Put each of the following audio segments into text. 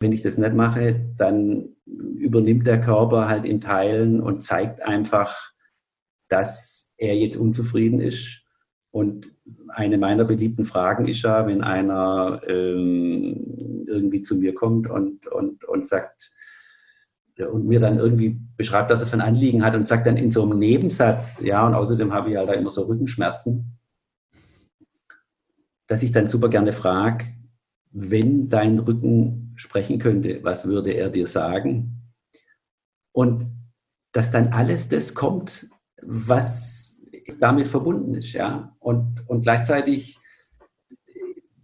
Wenn ich das nicht mache, dann übernimmt der Körper halt in Teilen und zeigt einfach, dass er jetzt unzufrieden ist. Und eine meiner beliebten Fragen ist ja, wenn einer ähm, irgendwie zu mir kommt und, und, und sagt, und mir dann irgendwie beschreibt, dass er für ein Anliegen hat und sagt dann in so einem Nebensatz, ja, und außerdem habe ich halt da immer so Rückenschmerzen, dass ich dann super gerne frage, wenn dein Rücken sprechen könnte, was würde er dir sagen? Und dass dann alles das kommt, was damit verbunden ist, ja. Und, und gleichzeitig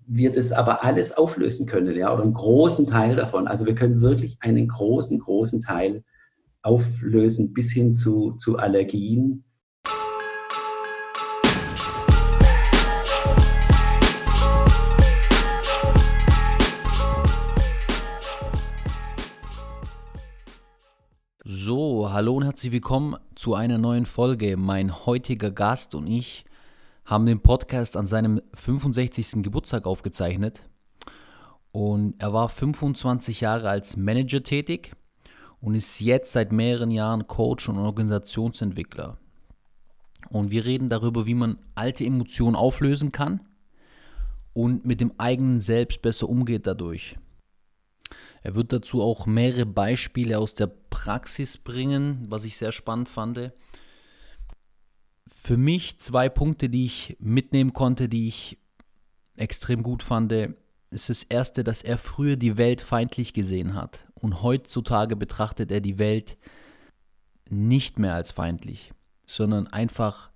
wir das aber alles auflösen können, ja, oder einen großen Teil davon. Also wir können wirklich einen großen, großen Teil auflösen bis hin zu, zu Allergien. So, hallo und herzlich willkommen zu einer neuen Folge. Mein heutiger Gast und ich haben den Podcast an seinem 65. Geburtstag aufgezeichnet. Und er war 25 Jahre als Manager tätig und ist jetzt seit mehreren Jahren Coach und Organisationsentwickler. Und wir reden darüber, wie man alte Emotionen auflösen kann und mit dem eigenen Selbst besser umgeht dadurch. Er wird dazu auch mehrere Beispiele aus der Praxis bringen, was ich sehr spannend fand. Für mich zwei Punkte, die ich mitnehmen konnte, die ich extrem gut fand, ist das erste, dass er früher die Welt feindlich gesehen hat. Und heutzutage betrachtet er die Welt nicht mehr als feindlich, sondern einfach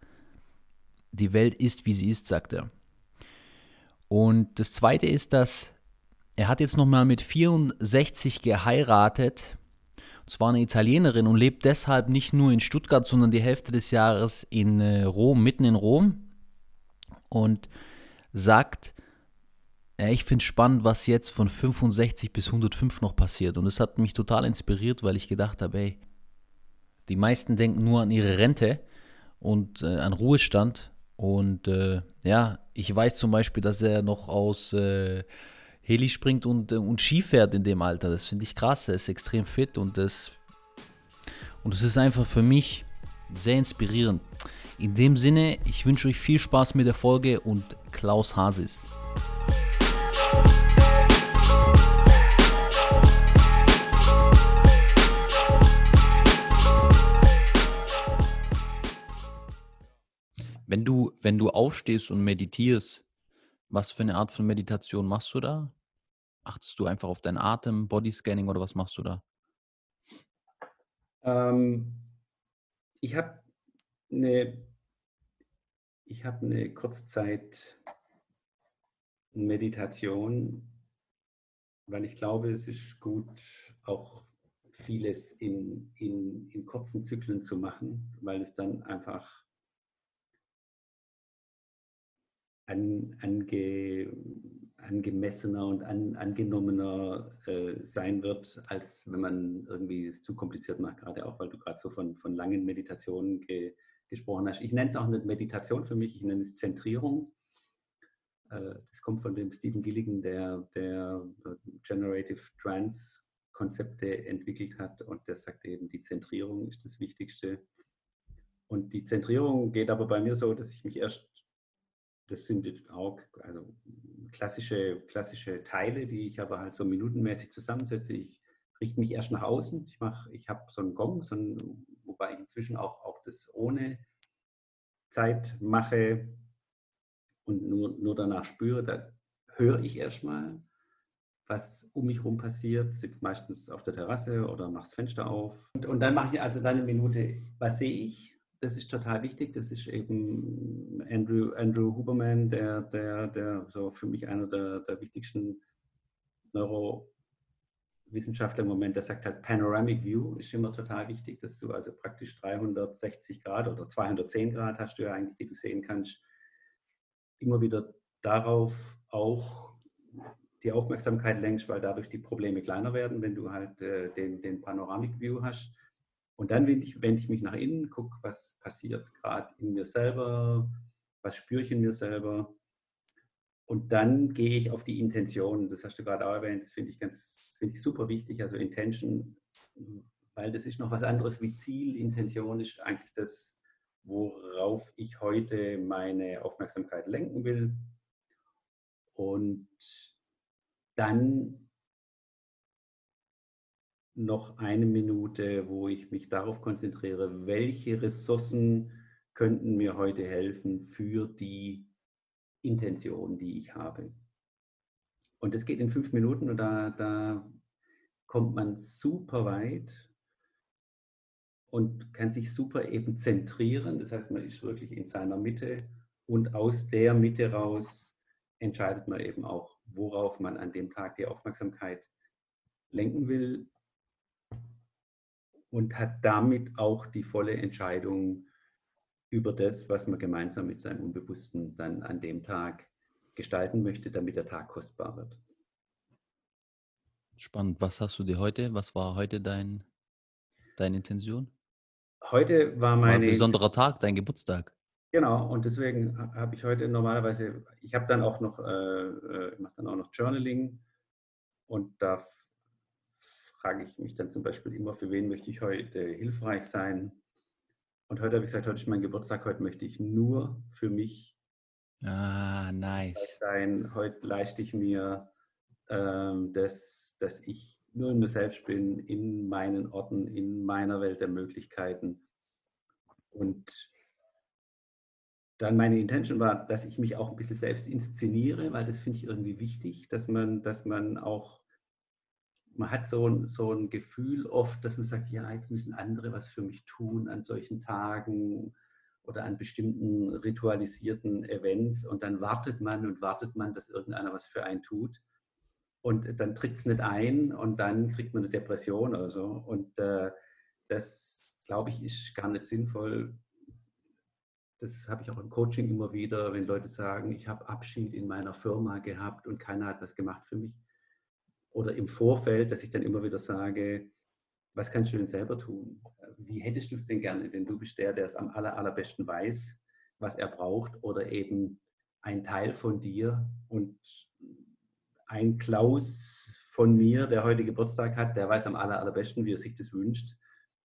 die Welt ist, wie sie ist, sagt er. Und das zweite ist, dass er hat jetzt nochmal mit 64 geheiratet es war eine Italienerin und lebt deshalb nicht nur in Stuttgart, sondern die Hälfte des Jahres in äh, Rom, mitten in Rom. Und sagt, ich finde es spannend, was jetzt von 65 bis 105 noch passiert. Und es hat mich total inspiriert, weil ich gedacht habe, ey, die meisten denken nur an ihre Rente und äh, an Ruhestand. Und äh, ja, ich weiß zum Beispiel, dass er noch aus äh, Heli springt und, äh, und Ski fährt in dem Alter. Das finde ich krass. Er ist extrem fit und das, und das ist einfach für mich sehr inspirierend. In dem Sinne, ich wünsche euch viel Spaß mit der Folge und Klaus Hasis. Wenn du, wenn du aufstehst und meditierst, was für eine Art von Meditation machst du da? Achtest du einfach auf deinen Atem, Bodyscanning oder was machst du da? Ähm, ich habe eine, ich habe eine Kurzzeit-Meditation, weil ich glaube, es ist gut, auch vieles in, in, in kurzen Zyklen zu machen, weil es dann einfach an, ange, angemessener und an, angenommener äh, sein wird, als wenn man irgendwie es zu kompliziert macht, gerade auch, weil du gerade so von, von langen Meditationen ge, gesprochen hast. Ich nenne es auch nicht Meditation für mich, ich nenne es Zentrierung. Äh, das kommt von dem Stephen Gilligan, der, der äh, Generative Trance Konzepte entwickelt hat und der sagt eben, die Zentrierung ist das Wichtigste. Und die Zentrierung geht aber bei mir so, dass ich mich erst das sind jetzt auch also klassische, klassische Teile, die ich aber halt so minutenmäßig zusammensetze. Ich richte mich erst nach außen. Ich mache, ich habe so einen Gong, so einen, wobei ich inzwischen auch, auch das ohne Zeit mache und nur, nur danach spüre. Da höre ich erstmal, was um mich herum passiert, sitze meistens auf der Terrasse oder mache das Fenster auf. Und, und dann mache ich also dann eine Minute, was sehe ich, das ist total wichtig. Das ist eben Andrew, Andrew Huberman, der, der, der so für mich einer der, der wichtigsten Neurowissenschaftler im Moment, der sagt halt Panoramic View ist immer total wichtig, dass du also praktisch 360 Grad oder 210 Grad hast du ja eigentlich, die du sehen kannst, immer wieder darauf auch die Aufmerksamkeit lenkst, weil dadurch die Probleme kleiner werden, wenn du halt äh, den, den Panoramic View hast. Und dann wende ich, wende ich mich nach innen, gucke, was passiert gerade in mir selber, was spüre ich in mir selber. Und dann gehe ich auf die Intention. Das hast du gerade auch erwähnt. Das finde ich ganz, finde ich super wichtig. Also Intention, weil das ist noch was anderes wie Ziel. Intention ist eigentlich das, worauf ich heute meine Aufmerksamkeit lenken will. Und dann noch eine Minute, wo ich mich darauf konzentriere, welche Ressourcen könnten mir heute helfen für die Intention, die ich habe. Und das geht in fünf Minuten und da, da kommt man super weit und kann sich super eben zentrieren. Das heißt, man ist wirklich in seiner Mitte und aus der Mitte raus entscheidet man eben auch, worauf man an dem Tag die Aufmerksamkeit lenken will und hat damit auch die volle Entscheidung über das, was man gemeinsam mit seinem Unbewussten dann an dem Tag gestalten möchte, damit der Tag kostbar wird. Spannend. Was hast du dir heute? Was war heute dein, deine Intention? Heute war meine. War ein besonderer Tag, dein Geburtstag. Genau, und deswegen habe ich heute normalerweise, ich habe dann auch noch, äh, äh mache dann auch noch Journaling und da frage ich mich dann zum Beispiel immer, für wen möchte ich heute hilfreich sein. Und heute habe ich gesagt, heute ist mein Geburtstag, heute möchte ich nur für mich ah, nice. sein. Heute leiste ich mir ähm, das, dass ich nur in mir selbst bin, in meinen Orten, in meiner Welt der Möglichkeiten. Und dann meine Intention war, dass ich mich auch ein bisschen selbst inszeniere, weil das finde ich irgendwie wichtig, dass man, dass man auch man hat so ein, so ein Gefühl oft, dass man sagt, ja, jetzt müssen andere was für mich tun an solchen Tagen oder an bestimmten ritualisierten Events. Und dann wartet man und wartet man, dass irgendeiner was für einen tut. Und dann tritt es nicht ein und dann kriegt man eine Depression oder so. Und äh, das, glaube ich, ist gar nicht sinnvoll. Das habe ich auch im Coaching immer wieder, wenn Leute sagen, ich habe Abschied in meiner Firma gehabt und keiner hat was gemacht für mich oder im Vorfeld, dass ich dann immer wieder sage, was kannst du denn selber tun? Wie hättest du es denn gerne? Denn du bist der, der es am aller, allerbesten weiß, was er braucht oder eben ein Teil von dir und ein Klaus von mir, der heute Geburtstag hat, der weiß am aller, allerbesten, wie er sich das wünscht.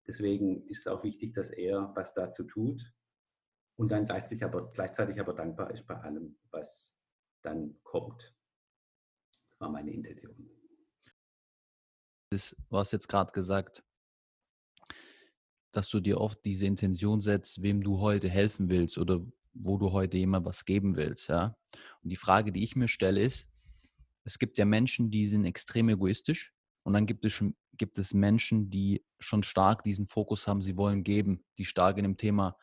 Deswegen ist es auch wichtig, dass er was dazu tut und dann gleichzeitig aber, gleichzeitig aber dankbar ist bei allem, was dann kommt. Das war meine Intention ist, du hast jetzt gerade gesagt, dass du dir oft diese Intention setzt, wem du heute helfen willst oder wo du heute jemand was geben willst. Ja? Und die Frage, die ich mir stelle, ist, es gibt ja Menschen, die sind extrem egoistisch und dann gibt es, schon, gibt es Menschen, die schon stark diesen Fokus haben, sie wollen geben, die stark in dem Thema,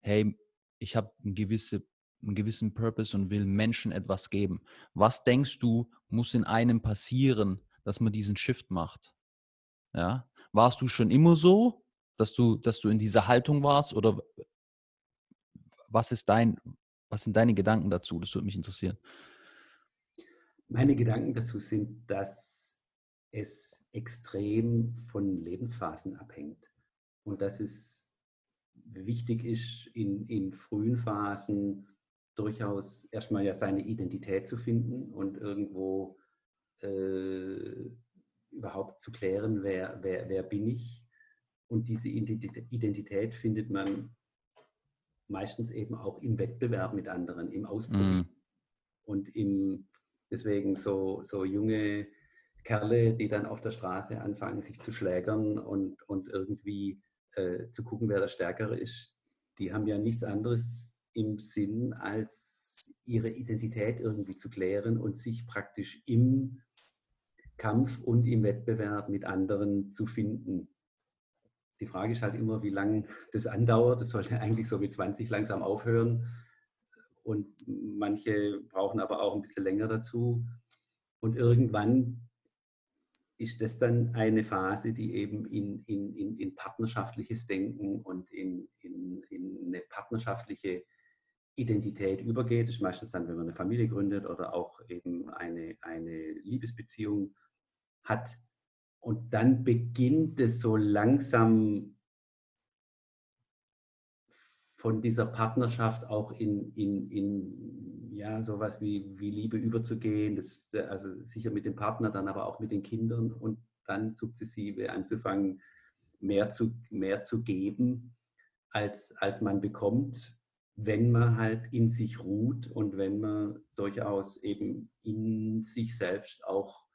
hey, ich habe eine gewisse einen gewissen Purpose und will Menschen etwas geben. Was denkst du, muss in einem passieren, dass man diesen Shift macht. Ja? Warst du schon immer so, dass du, dass du in dieser Haltung warst oder was ist dein, was sind deine Gedanken dazu? Das würde mich interessieren. Meine Gedanken dazu sind, dass es extrem von Lebensphasen abhängt und dass es wichtig ist, in, in frühen Phasen durchaus erstmal ja seine Identität zu finden und irgendwo äh, überhaupt zu klären, wer, wer, wer bin ich. Und diese Identität findet man meistens eben auch im Wettbewerb mit anderen, im Ausprobieren. Mm. Und im, deswegen so, so junge Kerle, die dann auf der Straße anfangen, sich zu schlägern und, und irgendwie äh, zu gucken, wer der Stärkere ist, die haben ja nichts anderes im Sinn, als ihre Identität irgendwie zu klären und sich praktisch im Kampf und im Wettbewerb mit anderen zu finden. Die Frage ist halt immer, wie lange das andauert. Das sollte eigentlich so mit 20 langsam aufhören. Und manche brauchen aber auch ein bisschen länger dazu. Und irgendwann ist das dann eine Phase, die eben in, in, in, in partnerschaftliches Denken und in, in, in eine partnerschaftliche Identität übergeht. Das ist meistens dann, wenn man eine Familie gründet oder auch eben eine, eine Liebesbeziehung hat. Und dann beginnt es so langsam von dieser Partnerschaft auch in, in, in ja, sowas wie, wie Liebe überzugehen, das, also sicher mit dem Partner, dann aber auch mit den Kindern und dann sukzessive anzufangen, mehr zu, mehr zu geben, als, als man bekommt, wenn man halt in sich ruht und wenn man durchaus eben in sich selbst auch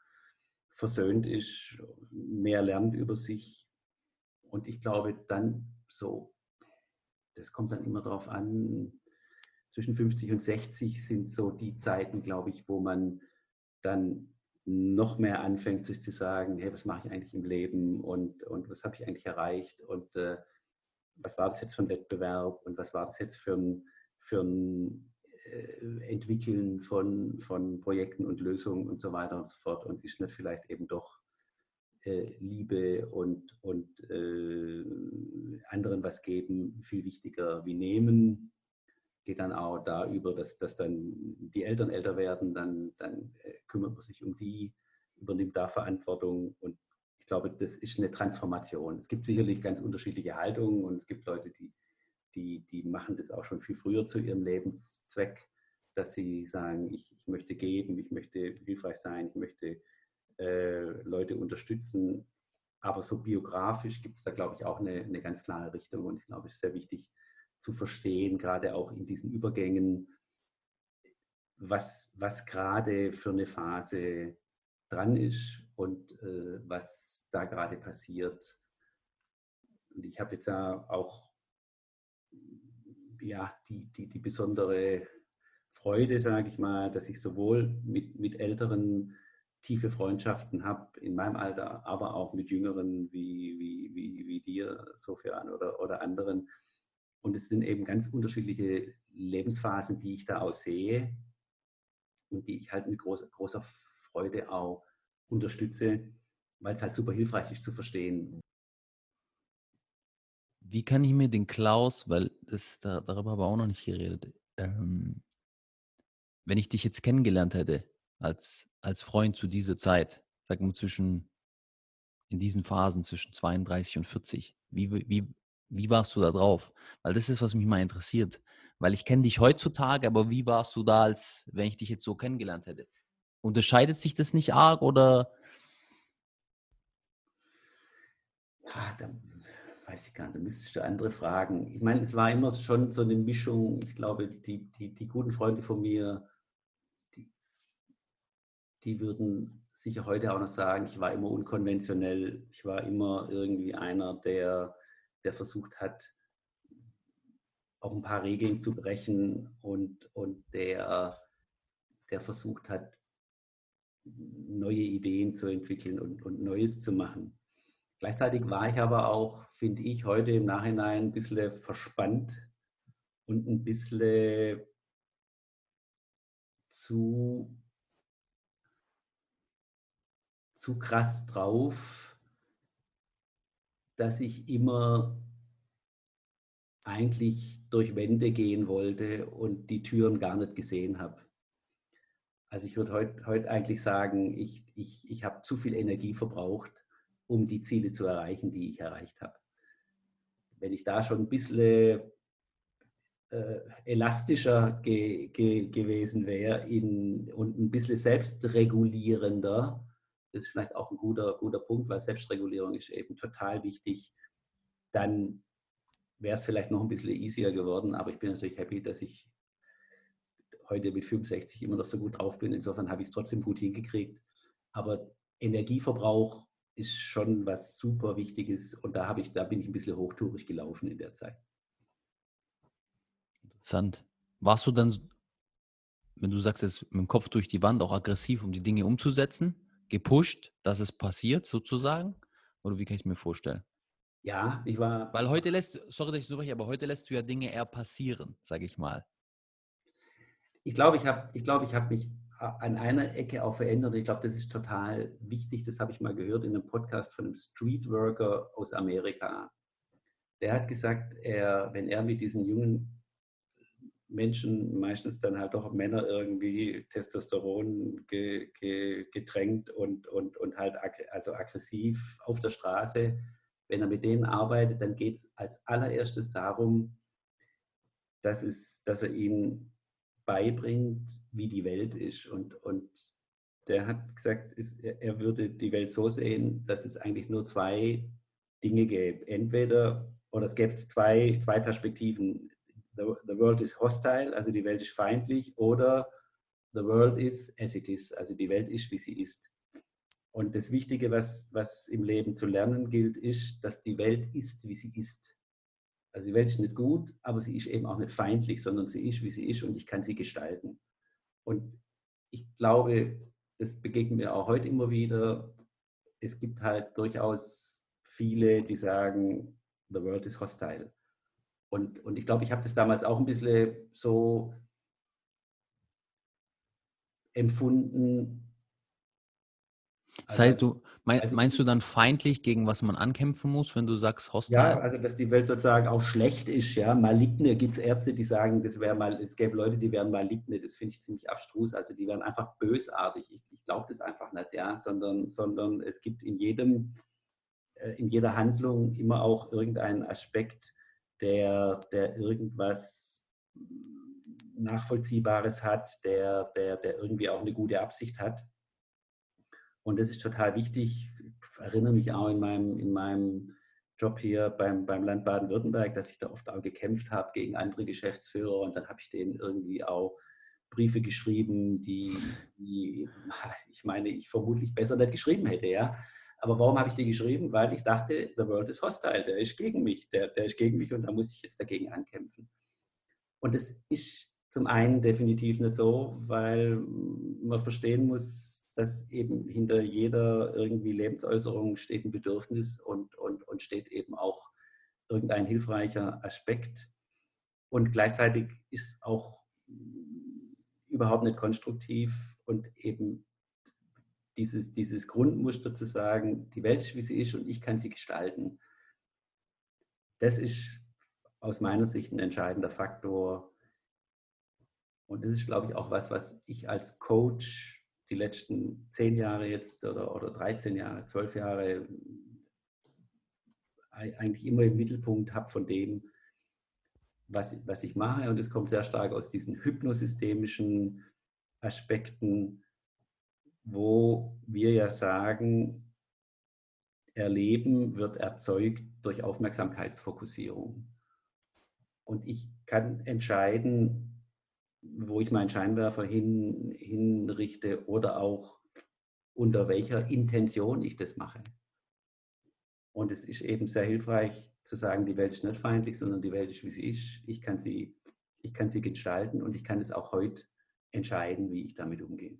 versöhnt ist, mehr lernt über sich. Und ich glaube, dann so, das kommt dann immer darauf an, zwischen 50 und 60 sind so die Zeiten, glaube ich, wo man dann noch mehr anfängt, sich zu sagen, hey, was mache ich eigentlich im Leben und, und was habe ich eigentlich erreicht und äh, was war das jetzt für ein Wettbewerb und was war das jetzt für ein, für ein Entwickeln von, von Projekten und Lösungen und so weiter und so fort. Und ist nicht vielleicht eben doch äh, Liebe und, und äh, anderen was geben viel wichtiger wie nehmen. Geht dann auch da über, dass, dass dann die Eltern älter werden, dann, dann äh, kümmert man sich um die, übernimmt da Verantwortung. Und ich glaube, das ist eine Transformation. Es gibt sicherlich ganz unterschiedliche Haltungen und es gibt Leute, die, die, die machen das auch schon viel früher zu ihrem Lebenszweck, dass sie sagen, ich, ich möchte geben, ich möchte hilfreich sein, ich möchte äh, Leute unterstützen. Aber so biografisch gibt es da, glaube ich, auch eine, eine ganz klare Richtung und ich glaube, es ist sehr wichtig, zu verstehen, gerade auch in diesen Übergängen, was, was gerade für eine Phase dran ist und äh, was da gerade passiert. Und ich habe jetzt ja auch ja, die, die, die besondere Freude, sage ich mal, dass ich sowohl mit, mit älteren tiefe Freundschaften habe in meinem Alter, aber auch mit jüngeren wie, wie, wie, wie dir, Sofian, oder, oder anderen, und es sind eben ganz unterschiedliche Lebensphasen, die ich da auch sehe und die ich halt mit großer, großer Freude auch unterstütze, weil es halt super hilfreich ist zu verstehen. Wie kann ich mir den Klaus, weil das, da, darüber haben wir auch noch nicht geredet, ähm, wenn ich dich jetzt kennengelernt hätte als, als Freund zu dieser Zeit, sag mal zwischen, in diesen Phasen zwischen 32 und 40, wie, wie, wie warst du da drauf? Weil das ist, was mich mal interessiert. Weil ich kenne dich heutzutage, aber wie warst du da, als wenn ich dich jetzt so kennengelernt hätte? Unterscheidet sich das nicht arg oder? Ja, da weiß ich gar nicht, da müsstest du andere fragen. Ich meine, es war immer schon so eine Mischung. Ich glaube, die, die, die guten Freunde von mir, die, die würden sicher heute auch noch sagen, ich war immer unkonventionell. Ich war immer irgendwie einer, der der versucht hat, auch ein paar Regeln zu brechen und, und der, der versucht hat, neue Ideen zu entwickeln und, und Neues zu machen. Gleichzeitig war ich aber auch, finde ich, heute im Nachhinein ein bisschen verspannt und ein bisschen zu, zu krass drauf, dass ich immer eigentlich durch Wände gehen wollte und die Türen gar nicht gesehen habe. Also ich würde heute heut eigentlich sagen, ich, ich, ich habe zu viel Energie verbraucht, um die Ziele zu erreichen, die ich erreicht habe. Wenn ich da schon ein bisschen äh, elastischer ge, ge, gewesen wäre und ein bisschen selbstregulierender, das ist vielleicht auch ein guter, guter Punkt, weil Selbstregulierung ist eben total wichtig. Dann wäre es vielleicht noch ein bisschen easier geworden, aber ich bin natürlich happy, dass ich heute mit 65 immer noch so gut drauf bin. Insofern habe ich es trotzdem gut hingekriegt. Aber Energieverbrauch ist schon was super Wichtiges und da habe ich, da bin ich ein bisschen hochtourig gelaufen in der Zeit. Interessant. Warst du dann, wenn du sagst, jetzt mit dem Kopf durch die Wand auch aggressiv, um die Dinge umzusetzen? gepusht, dass es passiert, sozusagen? Oder wie kann ich es mir vorstellen? Ja, ich war. Weil heute lässt, sorry, dass ich so spreche, aber heute lässt du ja Dinge eher passieren, sage ich mal. Ich glaube, ich habe ich glaub, ich hab mich an einer Ecke auch verändert. Ich glaube, das ist total wichtig. Das habe ich mal gehört in einem Podcast von einem Streetworker aus Amerika. Der hat gesagt, er, wenn er mit diesen jungen Menschen, meistens dann halt doch Männer irgendwie Testosteron ge, ge, getränkt und, und, und halt ag also aggressiv auf der Straße. Wenn er mit denen arbeitet, dann geht es als allererstes darum, dass, es, dass er ihnen beibringt, wie die Welt ist. Und, und der hat gesagt, ist, er würde die Welt so sehen, dass es eigentlich nur zwei Dinge gäbe. Entweder, oder es gäbe zwei, zwei Perspektiven. The, the world is hostile, also die Welt ist feindlich, oder the world is as it is, also die Welt ist, wie sie ist. Und das Wichtige, was, was im Leben zu lernen gilt, ist, dass die Welt ist, wie sie ist. Also die Welt ist nicht gut, aber sie ist eben auch nicht feindlich, sondern sie ist, wie sie ist und ich kann sie gestalten. Und ich glaube, das begegnen wir auch heute immer wieder. Es gibt halt durchaus viele, die sagen, the world is hostile. Und, und ich glaube, ich habe das damals auch ein bisschen so empfunden, das heißt, du, mein, also, meinst du dann feindlich, gegen was man ankämpfen muss, wenn du sagst hostile? Ja, also dass die Welt sozusagen auch schlecht ist, ja. Maligne gibt es Ärzte, die sagen, das wäre mal, es gäbe Leute, die wären maligne, das finde ich ziemlich abstrus. Also die wären einfach bösartig. Ich, ich glaube das einfach nicht, ja, sondern, sondern es gibt in jedem, äh, in jeder Handlung immer auch irgendeinen Aspekt, der, der irgendwas Nachvollziehbares hat, der, der, der irgendwie auch eine gute Absicht hat. Und das ist total wichtig. Ich erinnere mich auch in meinem, in meinem Job hier beim, beim Land Baden-Württemberg, dass ich da oft auch gekämpft habe gegen andere Geschäftsführer und dann habe ich denen irgendwie auch Briefe geschrieben, die, die, ich meine, ich vermutlich besser nicht geschrieben hätte, ja. Aber warum habe ich die geschrieben? Weil ich dachte, the world is hostile, der ist gegen mich, der, der ist gegen mich und da muss ich jetzt dagegen ankämpfen. Und das ist zum einen definitiv nicht so, weil man verstehen muss, dass eben hinter jeder irgendwie Lebensäußerung steht ein Bedürfnis und, und, und steht eben auch irgendein hilfreicher Aspekt. Und gleichzeitig ist auch überhaupt nicht konstruktiv und eben dieses, dieses Grundmuster zu sagen, die Welt ist, wie sie ist und ich kann sie gestalten. Das ist aus meiner Sicht ein entscheidender Faktor. Und das ist, glaube ich, auch was, was ich als Coach die letzten zehn Jahre jetzt oder, oder 13 Jahre, 12 Jahre eigentlich immer im Mittelpunkt habe von dem, was, was ich mache. Und es kommt sehr stark aus diesen hypnosystemischen Aspekten, wo wir ja sagen, Erleben wird erzeugt durch Aufmerksamkeitsfokussierung. Und ich kann entscheiden, wo ich meinen Scheinwerfer hin, hinrichte oder auch unter welcher Intention ich das mache. Und es ist eben sehr hilfreich zu sagen, die Welt ist nicht feindlich, sondern die Welt ist, wie sie ist. Ich kann sie, ich kann sie gestalten und ich kann es auch heute entscheiden, wie ich damit umgehe.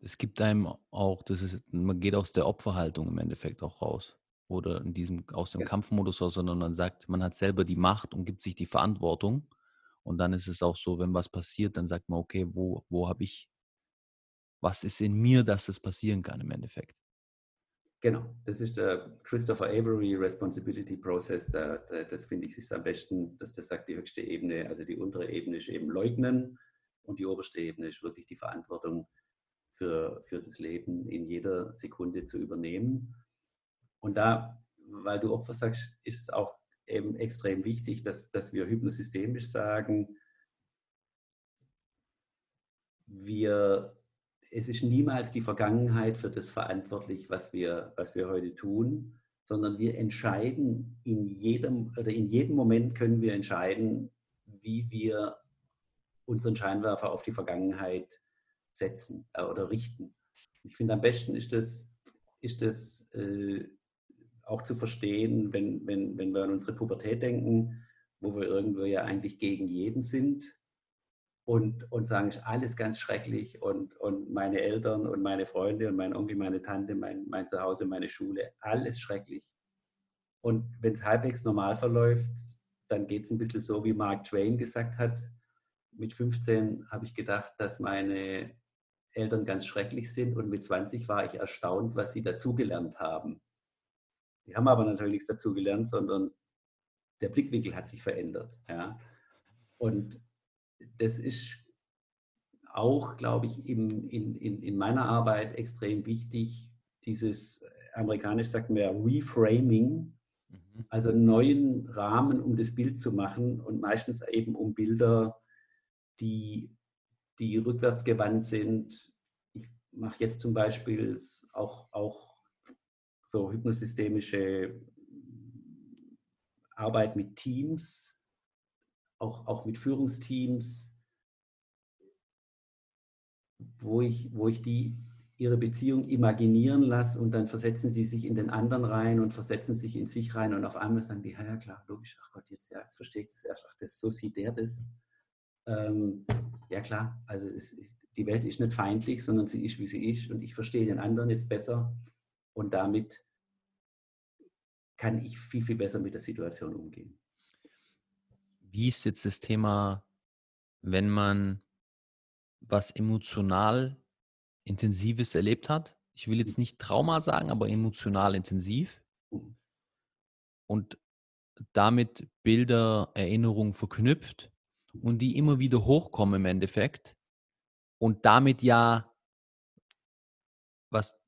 Es gibt einem auch, das ist, man geht aus der Opferhaltung im Endeffekt auch raus. Oder in diesem, aus dem ja. Kampfmodus raus, sondern man sagt, man hat selber die Macht und gibt sich die Verantwortung. Und dann ist es auch so, wenn was passiert, dann sagt man, okay, wo, wo habe ich, was ist in mir, dass es passieren kann im Endeffekt. Genau, das ist der Christopher Avery Responsibility Process. Da, da, das finde ich ist am besten, dass der sagt, die höchste Ebene, also die untere Ebene ist eben leugnen und die oberste Ebene ist wirklich die Verantwortung für, für das Leben in jeder Sekunde zu übernehmen. Und da, weil du Opfer sagst, ist es auch eben extrem wichtig, dass, dass wir hypnosystemisch sagen, wir, es ist niemals die Vergangenheit für das verantwortlich, was wir, was wir heute tun, sondern wir entscheiden in jedem oder in jedem Moment können wir entscheiden, wie wir unseren Scheinwerfer auf die Vergangenheit setzen äh, oder richten. Ich finde, am besten ist das, ist das äh, auch zu verstehen, wenn, wenn, wenn wir an unsere Pubertät denken, wo wir irgendwo ja eigentlich gegen jeden sind und, und sagen, ist alles ganz schrecklich und, und meine Eltern und meine Freunde und mein Onkel, meine Tante, mein, mein Zuhause, meine Schule, alles schrecklich. Und wenn es halbwegs normal verläuft, dann geht es ein bisschen so, wie Mark Twain gesagt hat. Mit 15 habe ich gedacht, dass meine Eltern ganz schrecklich sind und mit 20 war ich erstaunt, was sie dazugelernt haben. Die haben aber natürlich nichts dazu gelernt, sondern der Blickwinkel hat sich verändert. Ja. Und das ist auch, glaube ich, in, in, in meiner Arbeit extrem wichtig, dieses, amerikanisch sagt man ja, Reframing, mhm. also einen neuen Rahmen, um das Bild zu machen und meistens eben um Bilder die, die rückwärtsgewandt sind. Ich mache jetzt zum Beispiel auch, auch so hypnosystemische Arbeit mit Teams, auch, auch mit Führungsteams, wo ich, wo ich die ihre Beziehung imaginieren lasse und dann versetzen sie sich in den anderen rein und versetzen sich in sich rein und auf einmal sagen die, ja, ja klar, logisch, ach Gott, jetzt, ja, jetzt verstehe ich das erst, ach, das, so sieht der das. Ähm, ja klar, also es, die Welt ist nicht feindlich, sondern sie ist, wie sie ist und ich verstehe den anderen jetzt besser und damit kann ich viel, viel besser mit der Situation umgehen. Wie ist jetzt das Thema, wenn man was emotional Intensives erlebt hat. Ich will jetzt nicht Trauma sagen, aber emotional intensiv. Mhm. Und damit Bilder, Erinnerungen verknüpft und die immer wieder hochkommen im Endeffekt. Und damit ja, was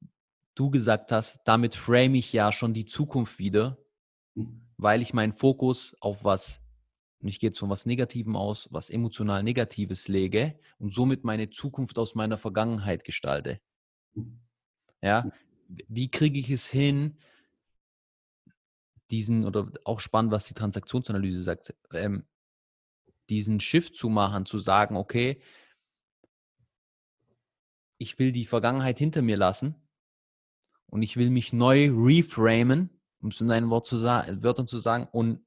du gesagt hast, damit frame ich ja schon die Zukunft wieder, mhm. weil ich meinen Fokus auf was und ich gehe jetzt von was Negativem aus, was emotional Negatives lege und somit meine Zukunft aus meiner Vergangenheit gestalte. Ja, wie kriege ich es hin, diesen, oder auch spannend, was die Transaktionsanalyse sagt, ähm, diesen Shift zu machen, zu sagen, okay, ich will die Vergangenheit hinter mir lassen und ich will mich neu reframen, um es in einem Wort zu Wörtern zu sagen, und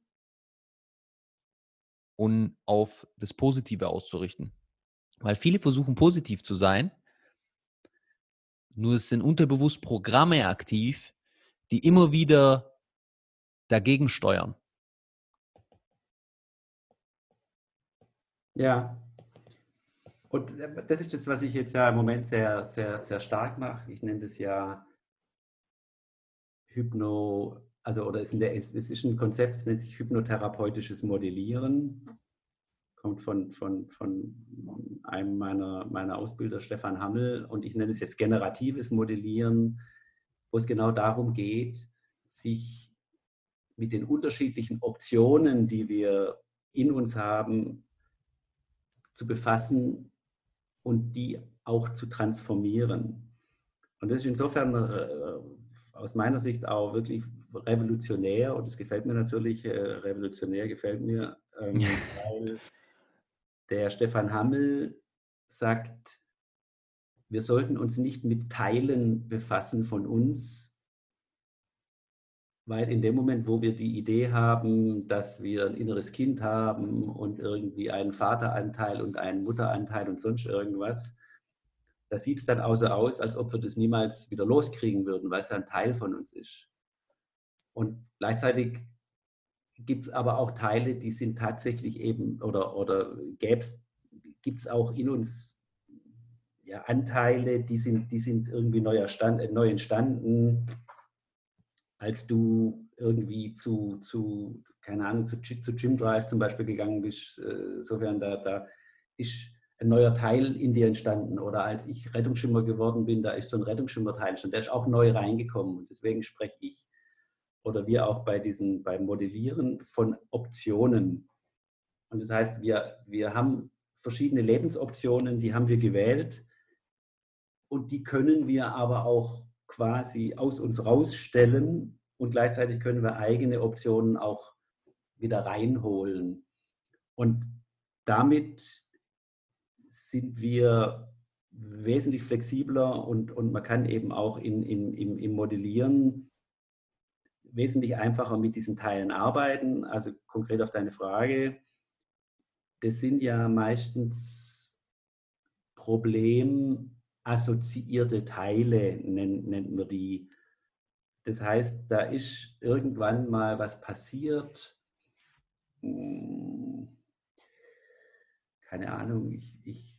und auf das Positive auszurichten. Weil viele versuchen positiv zu sein, nur es sind unterbewusst Programme aktiv, die immer wieder dagegen steuern. Ja. Und äh, das ist das, was ich jetzt ja im Moment sehr, sehr, sehr stark mache. Ich nenne das ja Hypno, also oder es ist ein Konzept, das nennt sich hypnotherapeutisches Modellieren. Kommt von, von, von einem meiner, meiner Ausbilder, Stefan Hammel, und ich nenne es jetzt generatives Modellieren, wo es genau darum geht, sich mit den unterschiedlichen Optionen, die wir in uns haben, zu befassen und die auch zu transformieren. Und das ist insofern äh, aus meiner Sicht auch wirklich revolutionär. Und es gefällt mir natürlich, äh, revolutionär gefällt mir, ähm, weil der Stefan Hammel sagt, wir sollten uns nicht mit Teilen befassen von uns, weil in dem Moment, wo wir die Idee haben, dass wir ein inneres Kind haben und irgendwie einen Vateranteil und einen Mutteranteil und sonst irgendwas, da sieht es dann auch so aus, als ob wir das niemals wieder loskriegen würden, weil es ja ein Teil von uns ist. Und gleichzeitig gibt es aber auch Teile, die sind tatsächlich eben, oder, oder gibt es auch in uns ja, Anteile, die sind, die sind irgendwie neu, erstand, äh, neu entstanden, als du irgendwie zu, zu keine Ahnung, zu, zu Gym Drive zum Beispiel gegangen bist, äh, sofern da, da ist ein neuer Teil in dir entstanden. Oder als ich Rettungsschimmer geworden bin, da ist so ein Rettungsschimmerteil schon, der ist auch neu reingekommen. Und deswegen spreche ich oder wir auch bei diesen, beim Modellieren von Optionen. Und das heißt, wir, wir haben verschiedene Lebensoptionen, die haben wir gewählt und die können wir aber auch quasi aus uns rausstellen und gleichzeitig können wir eigene Optionen auch wieder reinholen. Und damit sind wir wesentlich flexibler und, und man kann eben auch in, in, im, im Modellieren wesentlich einfacher mit diesen Teilen arbeiten. Also konkret auf deine Frage, das sind ja meistens problemassoziierte Teile, nennt, nennt man die. Das heißt, da ist irgendwann mal was passiert. Hm, keine Ahnung, ich, ich,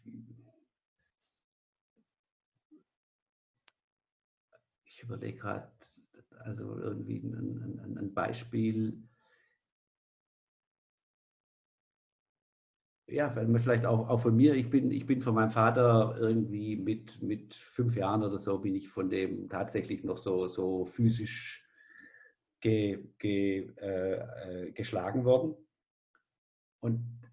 ich überlege gerade, also irgendwie ein, ein, ein Beispiel. Ja, vielleicht auch, auch von mir. Ich bin, ich bin von meinem Vater irgendwie mit, mit fünf Jahren oder so, bin ich von dem tatsächlich noch so, so physisch ge, ge, äh, äh geschlagen worden. Und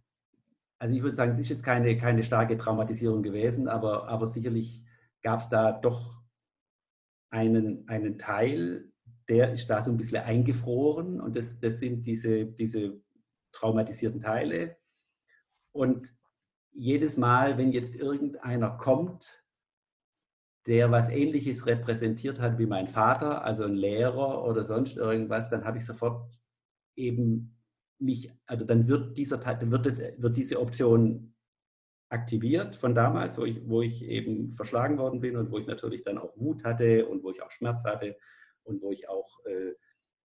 also ich würde sagen, es ist jetzt keine, keine starke Traumatisierung gewesen, aber, aber sicherlich gab es da doch einen, einen Teil, der ist da so ein bisschen eingefroren und das, das sind diese, diese traumatisierten Teile. Und jedes Mal, wenn jetzt irgendeiner kommt, der was Ähnliches repräsentiert hat wie mein Vater, also ein Lehrer oder sonst irgendwas, dann habe ich sofort eben mich, also dann wird dieser wird, das, wird diese Option aktiviert von damals, wo ich, wo ich eben verschlagen worden bin und wo ich natürlich dann auch Wut hatte und wo ich auch Schmerz hatte und wo ich auch äh,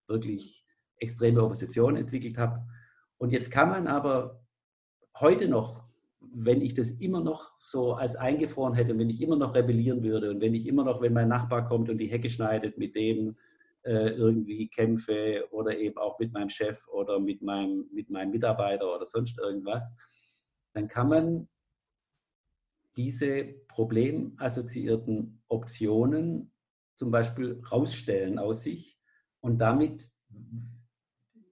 wirklich extreme Opposition entwickelt habe. Und jetzt kann man aber heute noch, wenn ich das immer noch so als eingefroren hätte, wenn ich immer noch rebellieren würde und wenn ich immer noch, wenn mein Nachbar kommt und die Hecke schneidet, mit dem äh, irgendwie kämpfe oder eben auch mit meinem Chef oder mit meinem, mit meinem Mitarbeiter oder sonst irgendwas, dann kann man diese problemassoziierten Optionen zum Beispiel rausstellen aus sich und damit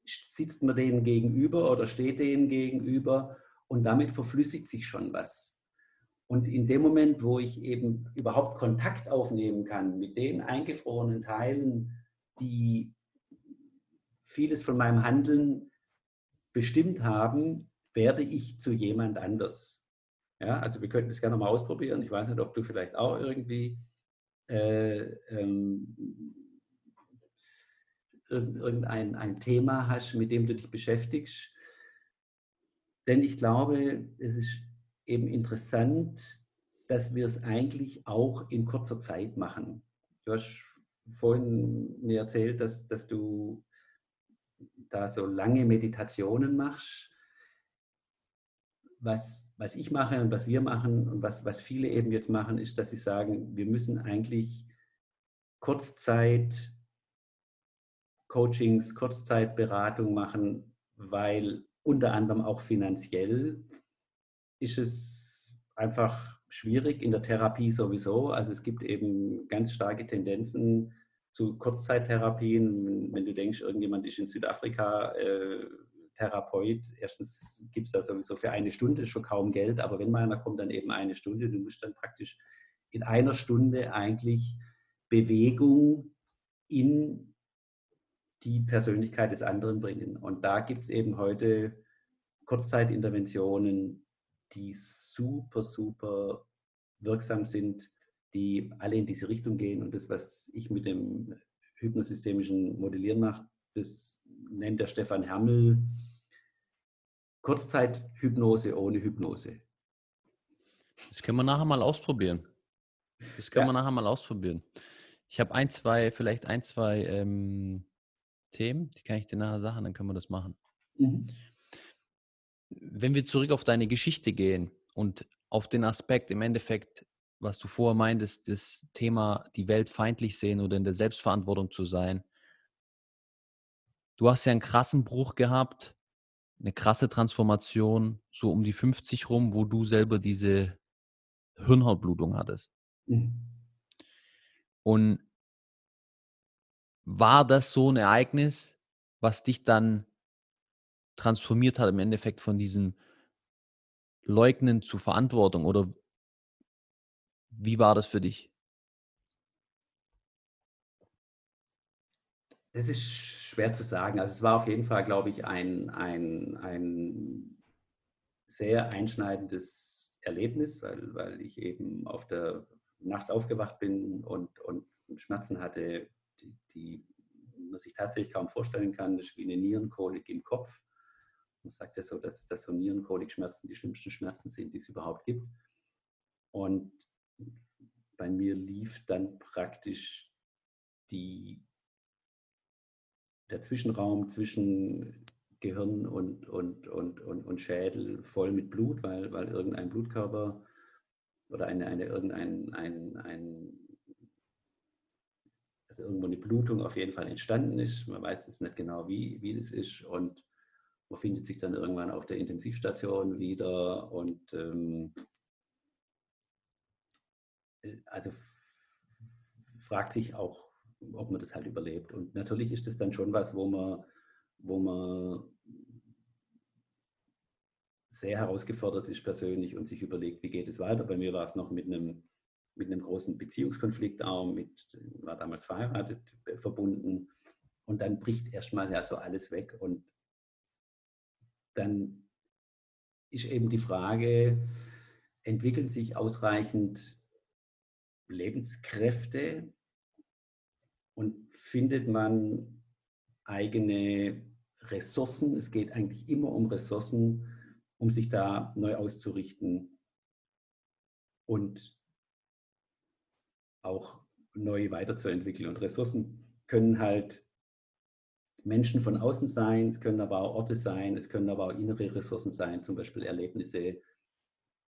sitzt man denen gegenüber oder steht denen gegenüber und damit verflüssigt sich schon was. Und in dem Moment, wo ich eben überhaupt Kontakt aufnehmen kann mit den eingefrorenen Teilen, die vieles von meinem Handeln bestimmt haben, werde ich zu jemand anders. Ja, also wir könnten das gerne mal ausprobieren. Ich weiß nicht, ob du vielleicht auch irgendwie äh, ähm, irgendein ein Thema hast, mit dem du dich beschäftigst. Denn ich glaube, es ist eben interessant, dass wir es eigentlich auch in kurzer Zeit machen. Du hast vorhin mir erzählt, dass, dass du da so lange Meditationen machst. Was, was ich mache und was wir machen und was, was viele eben jetzt machen, ist, dass sie sagen, wir müssen eigentlich Kurzzeit Coachings, Kurzzeitberatung machen, weil unter anderem auch finanziell ist es einfach schwierig in der Therapie sowieso. Also es gibt eben ganz starke Tendenzen zu Kurzzeittherapien. Wenn du denkst, irgendjemand ist in Südafrika äh, Therapeut, erstens gibt es da sowieso für eine Stunde schon kaum Geld, aber wenn mal einer kommt, dann eben eine Stunde. Du musst dann praktisch in einer Stunde eigentlich Bewegung in die Persönlichkeit des anderen bringen. Und da gibt es eben heute Kurzzeitinterventionen, die super, super wirksam sind, die alle in diese Richtung gehen. Und das, was ich mit dem hypnosystemischen Modellieren mache, das nennt der Stefan Hermel Kurzzeithypnose ohne Hypnose. Das können wir nachher mal ausprobieren. Das können ja. wir nachher mal ausprobieren. Ich habe ein, zwei, vielleicht ein, zwei ähm, Themen, die kann ich dir nachher sagen, dann können wir das machen. Mhm wenn wir zurück auf deine Geschichte gehen und auf den Aspekt im Endeffekt, was du vorher meintest, das Thema die Welt feindlich sehen oder in der Selbstverantwortung zu sein. Du hast ja einen krassen Bruch gehabt, eine krasse Transformation, so um die 50 rum, wo du selber diese Hirnhautblutung hattest. Mhm. Und war das so ein Ereignis, was dich dann transformiert hat im Endeffekt von diesem Leugnen zu Verantwortung oder wie war das für dich? Das ist schwer zu sagen. Also es war auf jeden Fall, glaube ich, ein, ein, ein sehr einschneidendes Erlebnis, weil, weil ich eben auf der nachts aufgewacht bin und, und Schmerzen hatte, die, die man sich tatsächlich kaum vorstellen kann. Das ist wie eine Nierenkolik im Kopf. Man sagt ja so, dass, dass so Nierenkolikschmerzen die schlimmsten Schmerzen sind, die es überhaupt gibt. Und bei mir lief dann praktisch die, der Zwischenraum zwischen Gehirn und, und, und, und, und Schädel voll mit Blut, weil, weil irgendein Blutkörper oder eine, eine, irgendein ein, ein, also irgendwo eine Blutung auf jeden Fall entstanden ist. Man weiß jetzt nicht genau, wie, wie das ist. Und man findet sich dann irgendwann auf der Intensivstation wieder und ähm, also fragt sich auch, ob man das halt überlebt. Und natürlich ist das dann schon was, wo man, wo man sehr herausgefordert ist persönlich und sich überlegt, wie geht es weiter. Bei mir war es noch mit einem, mit einem großen Beziehungskonflikt auch, mit, war damals verheiratet, verbunden. Und dann bricht erstmal ja so alles weg. Und dann ist eben die Frage, entwickeln sich ausreichend Lebenskräfte und findet man eigene Ressourcen. Es geht eigentlich immer um Ressourcen, um sich da neu auszurichten und auch neu weiterzuentwickeln. Und Ressourcen können halt Menschen von außen sein, es können aber auch Orte sein, es können aber auch innere Ressourcen sein, zum Beispiel Erlebnisse,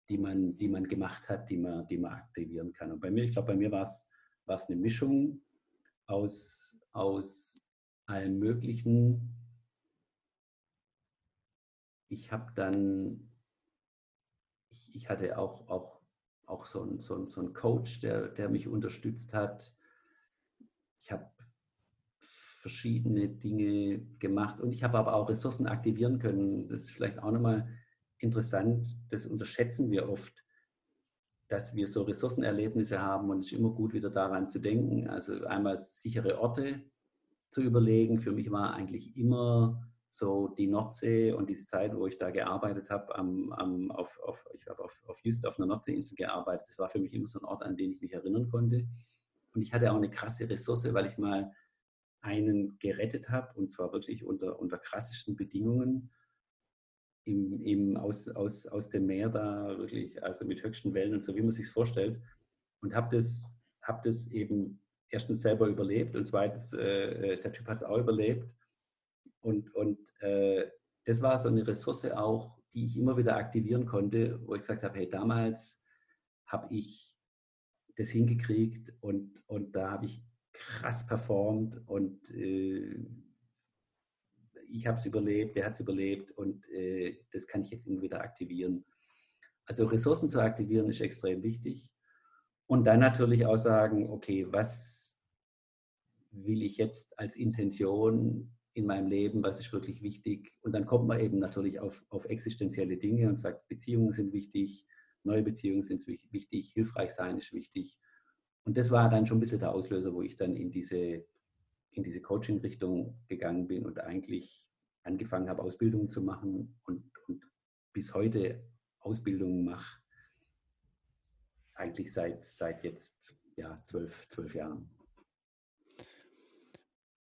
die man, die man gemacht hat, die man, die man aktivieren kann. Und bei mir, ich glaube, bei mir war es, eine Mischung aus, aus allem Möglichen. Ich habe dann, ich, ich hatte auch, auch, auch so einen so so ein Coach, der, der mich unterstützt hat. Ich habe verschiedene Dinge gemacht und ich habe aber auch Ressourcen aktivieren können. Das ist vielleicht auch nochmal interessant, das unterschätzen wir oft, dass wir so Ressourcenerlebnisse haben und es ist immer gut, wieder daran zu denken. Also einmal sichere Orte zu überlegen. Für mich war eigentlich immer so die Nordsee und diese Zeit, wo ich da gearbeitet habe, am, am, auf, auf, ich habe auf, auf Just auf einer Nordseeinsel gearbeitet, das war für mich immer so ein Ort, an den ich mich erinnern konnte. Und ich hatte auch eine krasse Ressource, weil ich mal einen gerettet habe und zwar wirklich unter, unter krassesten Bedingungen im, im, aus, aus, aus dem Meer da wirklich, also mit höchsten Wellen und so, wie man sich vorstellt. Und habe das, hab das eben erstens selber überlebt und zweitens, äh, äh, der Typ hat es auch überlebt. Und, und äh, das war so eine Ressource auch, die ich immer wieder aktivieren konnte, wo ich gesagt habe, hey, damals habe ich das hingekriegt und, und da habe ich krass performt und äh, ich habe es überlebt, der hat es überlebt und äh, das kann ich jetzt immer wieder aktivieren. Also Ressourcen zu aktivieren ist extrem wichtig. Und dann natürlich auch sagen, okay, was will ich jetzt als Intention in meinem Leben, was ist wirklich wichtig? Und dann kommt man eben natürlich auf, auf existenzielle Dinge und sagt, Beziehungen sind wichtig, neue Beziehungen sind wichtig, hilfreich sein ist wichtig. Und das war dann schon ein bisschen der Auslöser, wo ich dann in diese in diese Coaching-Richtung gegangen bin und eigentlich angefangen habe, Ausbildungen zu machen und, und bis heute Ausbildungen mache, eigentlich seit, seit jetzt ja, zwölf, zwölf Jahren.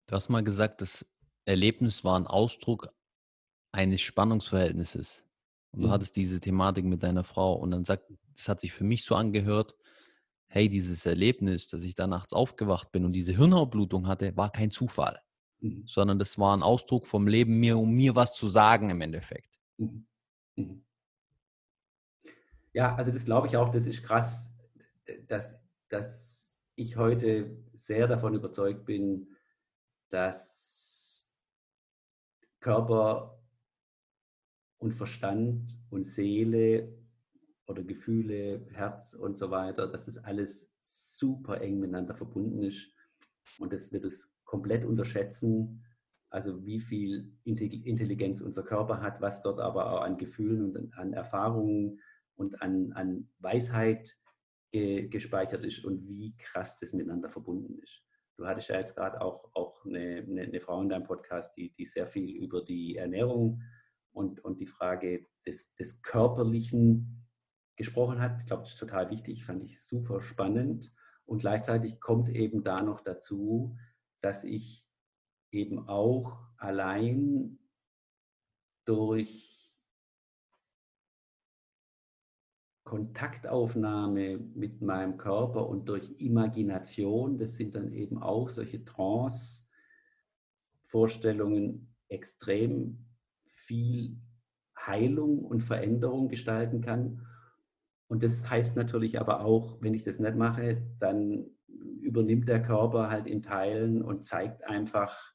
Du hast mal gesagt, das Erlebnis war ein Ausdruck eines Spannungsverhältnisses. Und du mhm. hattest diese Thematik mit deiner Frau und dann sagt, das hat sich für mich so angehört, hey, dieses Erlebnis, dass ich da nachts aufgewacht bin und diese Hirnhautblutung hatte, war kein Zufall, mhm. sondern das war ein Ausdruck vom Leben mir, um mir was zu sagen im Endeffekt. Mhm. Mhm. Ja, also das glaube ich auch, das ist krass, dass, dass ich heute sehr davon überzeugt bin, dass Körper und Verstand und Seele oder Gefühle, Herz und so weiter, dass das alles super eng miteinander verbunden ist und dass wir das komplett unterschätzen, also wie viel Intelligenz unser Körper hat, was dort aber auch an Gefühlen und an Erfahrungen und an, an Weisheit ge, gespeichert ist und wie krass das miteinander verbunden ist. Du hattest ja jetzt gerade auch, auch eine, eine, eine, Frau in deinem Podcast, die, die sehr viel über die Ernährung und, und die Frage des, des körperlichen gesprochen hat. Ich glaube, das ist total wichtig, fand ich super spannend. Und gleichzeitig kommt eben da noch dazu, dass ich eben auch allein durch Kontaktaufnahme mit meinem Körper und durch Imagination, das sind dann eben auch solche Trance-Vorstellungen, extrem viel Heilung und Veränderung gestalten kann und das heißt natürlich aber auch, wenn ich das nicht mache, dann übernimmt der Körper halt in Teilen und zeigt einfach,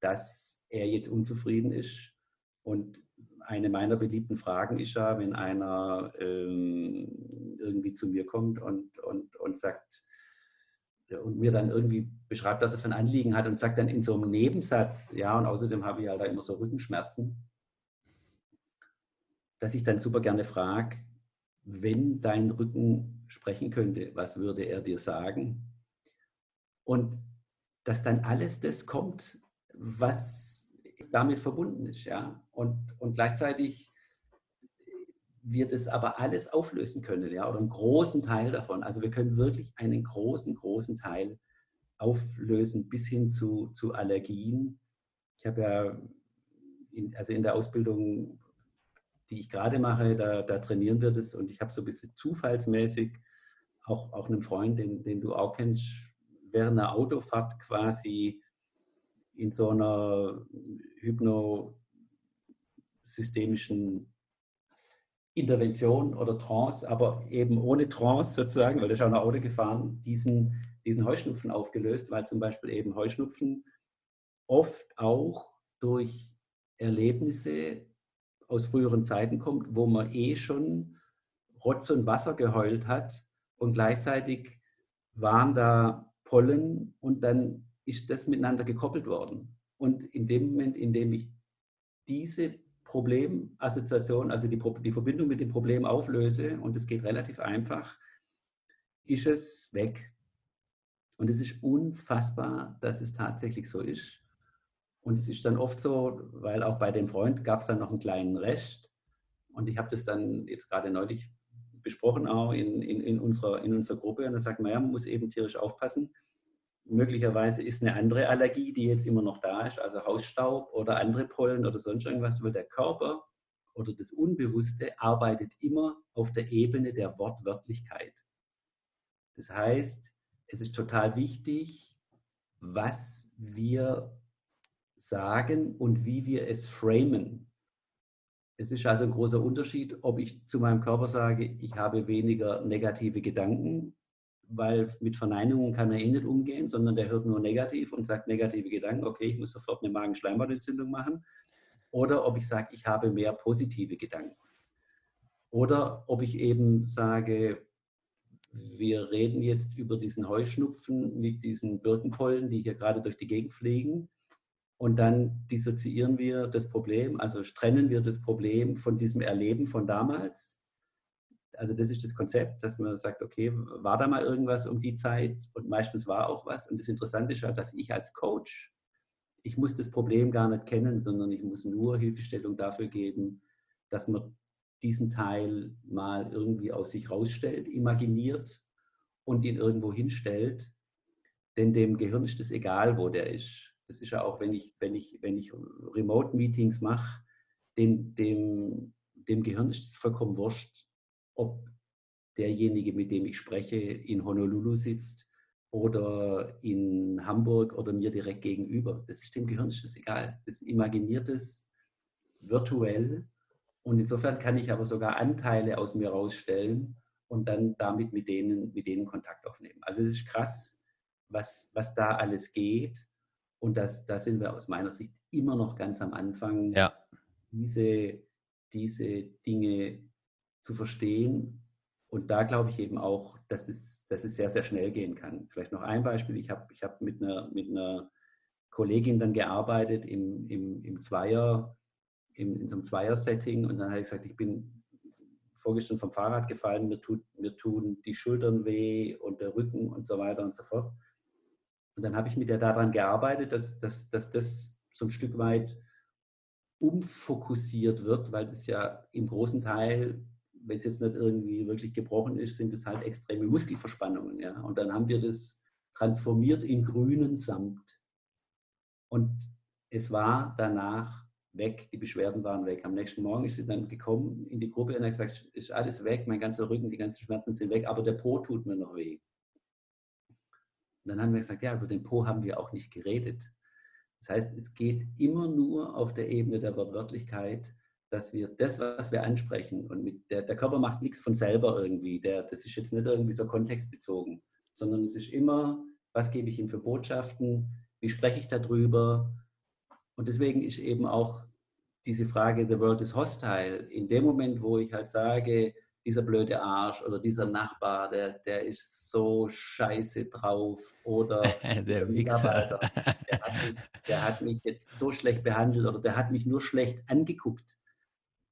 dass er jetzt unzufrieden ist. Und eine meiner beliebten Fragen ist ja, wenn einer ähm, irgendwie zu mir kommt und, und, und sagt, und mir dann irgendwie beschreibt, dass er für ein Anliegen hat und sagt dann in so einem Nebensatz, ja, und außerdem habe ich halt da immer so Rückenschmerzen dass ich dann super gerne frage, wenn dein Rücken sprechen könnte, was würde er dir sagen? Und dass dann alles das kommt, was damit verbunden ist. Ja? Und, und gleichzeitig wir das aber alles auflösen können, ja, oder einen großen Teil davon. Also wir können wirklich einen großen, großen Teil auflösen bis hin zu, zu Allergien. Ich habe ja, in, also in der Ausbildung, die ich gerade mache, da, da trainieren wir das. Und ich habe so ein bisschen zufallsmäßig auch, auch einen Freund, den, den du auch kennst, während einer Autofahrt quasi in so einer hypnosystemischen Intervention oder Trance, aber eben ohne Trance sozusagen, weil er ist auch nach Auto gefahren, diesen, diesen Heuschnupfen aufgelöst, weil zum Beispiel eben Heuschnupfen oft auch durch Erlebnisse aus früheren Zeiten kommt, wo man eh schon Rotz und Wasser geheult hat und gleichzeitig waren da Pollen und dann ist das miteinander gekoppelt worden. Und in dem Moment, in dem ich diese Problemassoziation, also die, die Verbindung mit dem Problem auflöse, und es geht relativ einfach, ist es weg. Und es ist unfassbar, dass es tatsächlich so ist. Und es ist dann oft so, weil auch bei dem Freund gab es dann noch einen kleinen Rest. Und ich habe das dann jetzt gerade neulich besprochen, auch in, in, in, unserer, in unserer Gruppe. Und da sagt man, ja, man muss eben tierisch aufpassen möglicherweise ist eine andere Allergie, die jetzt immer noch da ist, also Hausstaub oder andere Pollen oder sonst irgendwas, weil der Körper oder das Unbewusste arbeitet immer auf der Ebene der Wortwörtlichkeit. Das heißt, es ist total wichtig, was wir sagen und wie wir es framen. Es ist also ein großer Unterschied, ob ich zu meinem Körper sage, ich habe weniger negative Gedanken weil mit Verneinungen kann er eh nicht umgehen, sondern der hört nur negativ und sagt negative Gedanken, okay, ich muss sofort eine Magenschleimhautentzündung machen. Oder ob ich sage, ich habe mehr positive Gedanken. Oder ob ich eben sage, wir reden jetzt über diesen Heuschnupfen mit diesen Birkenpollen, die hier gerade durch die Gegend fliegen. Und dann dissoziieren wir das Problem, also trennen wir das Problem von diesem Erleben von damals also das ist das Konzept, dass man sagt, okay, war da mal irgendwas um die Zeit und meistens war auch was. Und das Interessante ist halt, dass ich als Coach, ich muss das Problem gar nicht kennen, sondern ich muss nur Hilfestellung dafür geben, dass man diesen Teil mal irgendwie aus sich rausstellt, imaginiert und ihn irgendwo hinstellt. Denn dem Gehirn ist es egal, wo der ist. Das ist ja auch, wenn ich, wenn ich, wenn ich Remote-Meetings mache, dem, dem, dem Gehirn ist es vollkommen wurscht, ob derjenige, mit dem ich spreche, in Honolulu sitzt oder in Hamburg oder mir direkt gegenüber. Das ist dem Gehirn ist das egal. Das imaginiert es virtuell und insofern kann ich aber sogar Anteile aus mir rausstellen und dann damit mit denen, mit denen Kontakt aufnehmen. Also es ist krass, was, was da alles geht. Und das, da sind wir aus meiner Sicht immer noch ganz am Anfang, ja. diese, diese Dinge zu verstehen. Und da glaube ich eben auch, dass es, dass es sehr, sehr schnell gehen kann. Vielleicht noch ein Beispiel. Ich habe ich hab mit, einer, mit einer Kollegin dann gearbeitet im, im, im Zweier, im, in so einem Zweier-Setting. Und dann habe ich gesagt, ich bin vorgestern vom Fahrrad gefallen, mir, tut, mir tun die Schultern weh und der Rücken und so weiter und so fort. Und dann habe ich mit der daran gearbeitet, dass, dass, dass das so ein Stück weit umfokussiert wird, weil das ja im großen Teil wenn es jetzt nicht irgendwie wirklich gebrochen ist, sind es halt extreme Muskelverspannungen. Ja? Und dann haben wir das transformiert in grünen Samt. Und es war danach weg, die Beschwerden waren weg. Am nächsten Morgen ist sie dann gekommen in die Gruppe und hat gesagt, ist alles weg, mein ganzer Rücken, die ganzen Schmerzen sind weg, aber der Po tut mir noch weh. Dann haben wir gesagt, ja, über den Po haben wir auch nicht geredet. Das heißt, es geht immer nur auf der Ebene der Wortwörtlichkeit dass wir das, was wir ansprechen, und der, der Körper macht nichts von selber irgendwie, der, das ist jetzt nicht irgendwie so kontextbezogen, sondern es ist immer, was gebe ich ihm für Botschaften, wie spreche ich darüber. Und deswegen ist eben auch diese Frage, the world is hostile, in dem Moment, wo ich halt sage, dieser blöde Arsch oder dieser Nachbar, der, der ist so scheiße drauf oder der Wichser. Der hat, mich, der hat mich jetzt so schlecht behandelt oder der hat mich nur schlecht angeguckt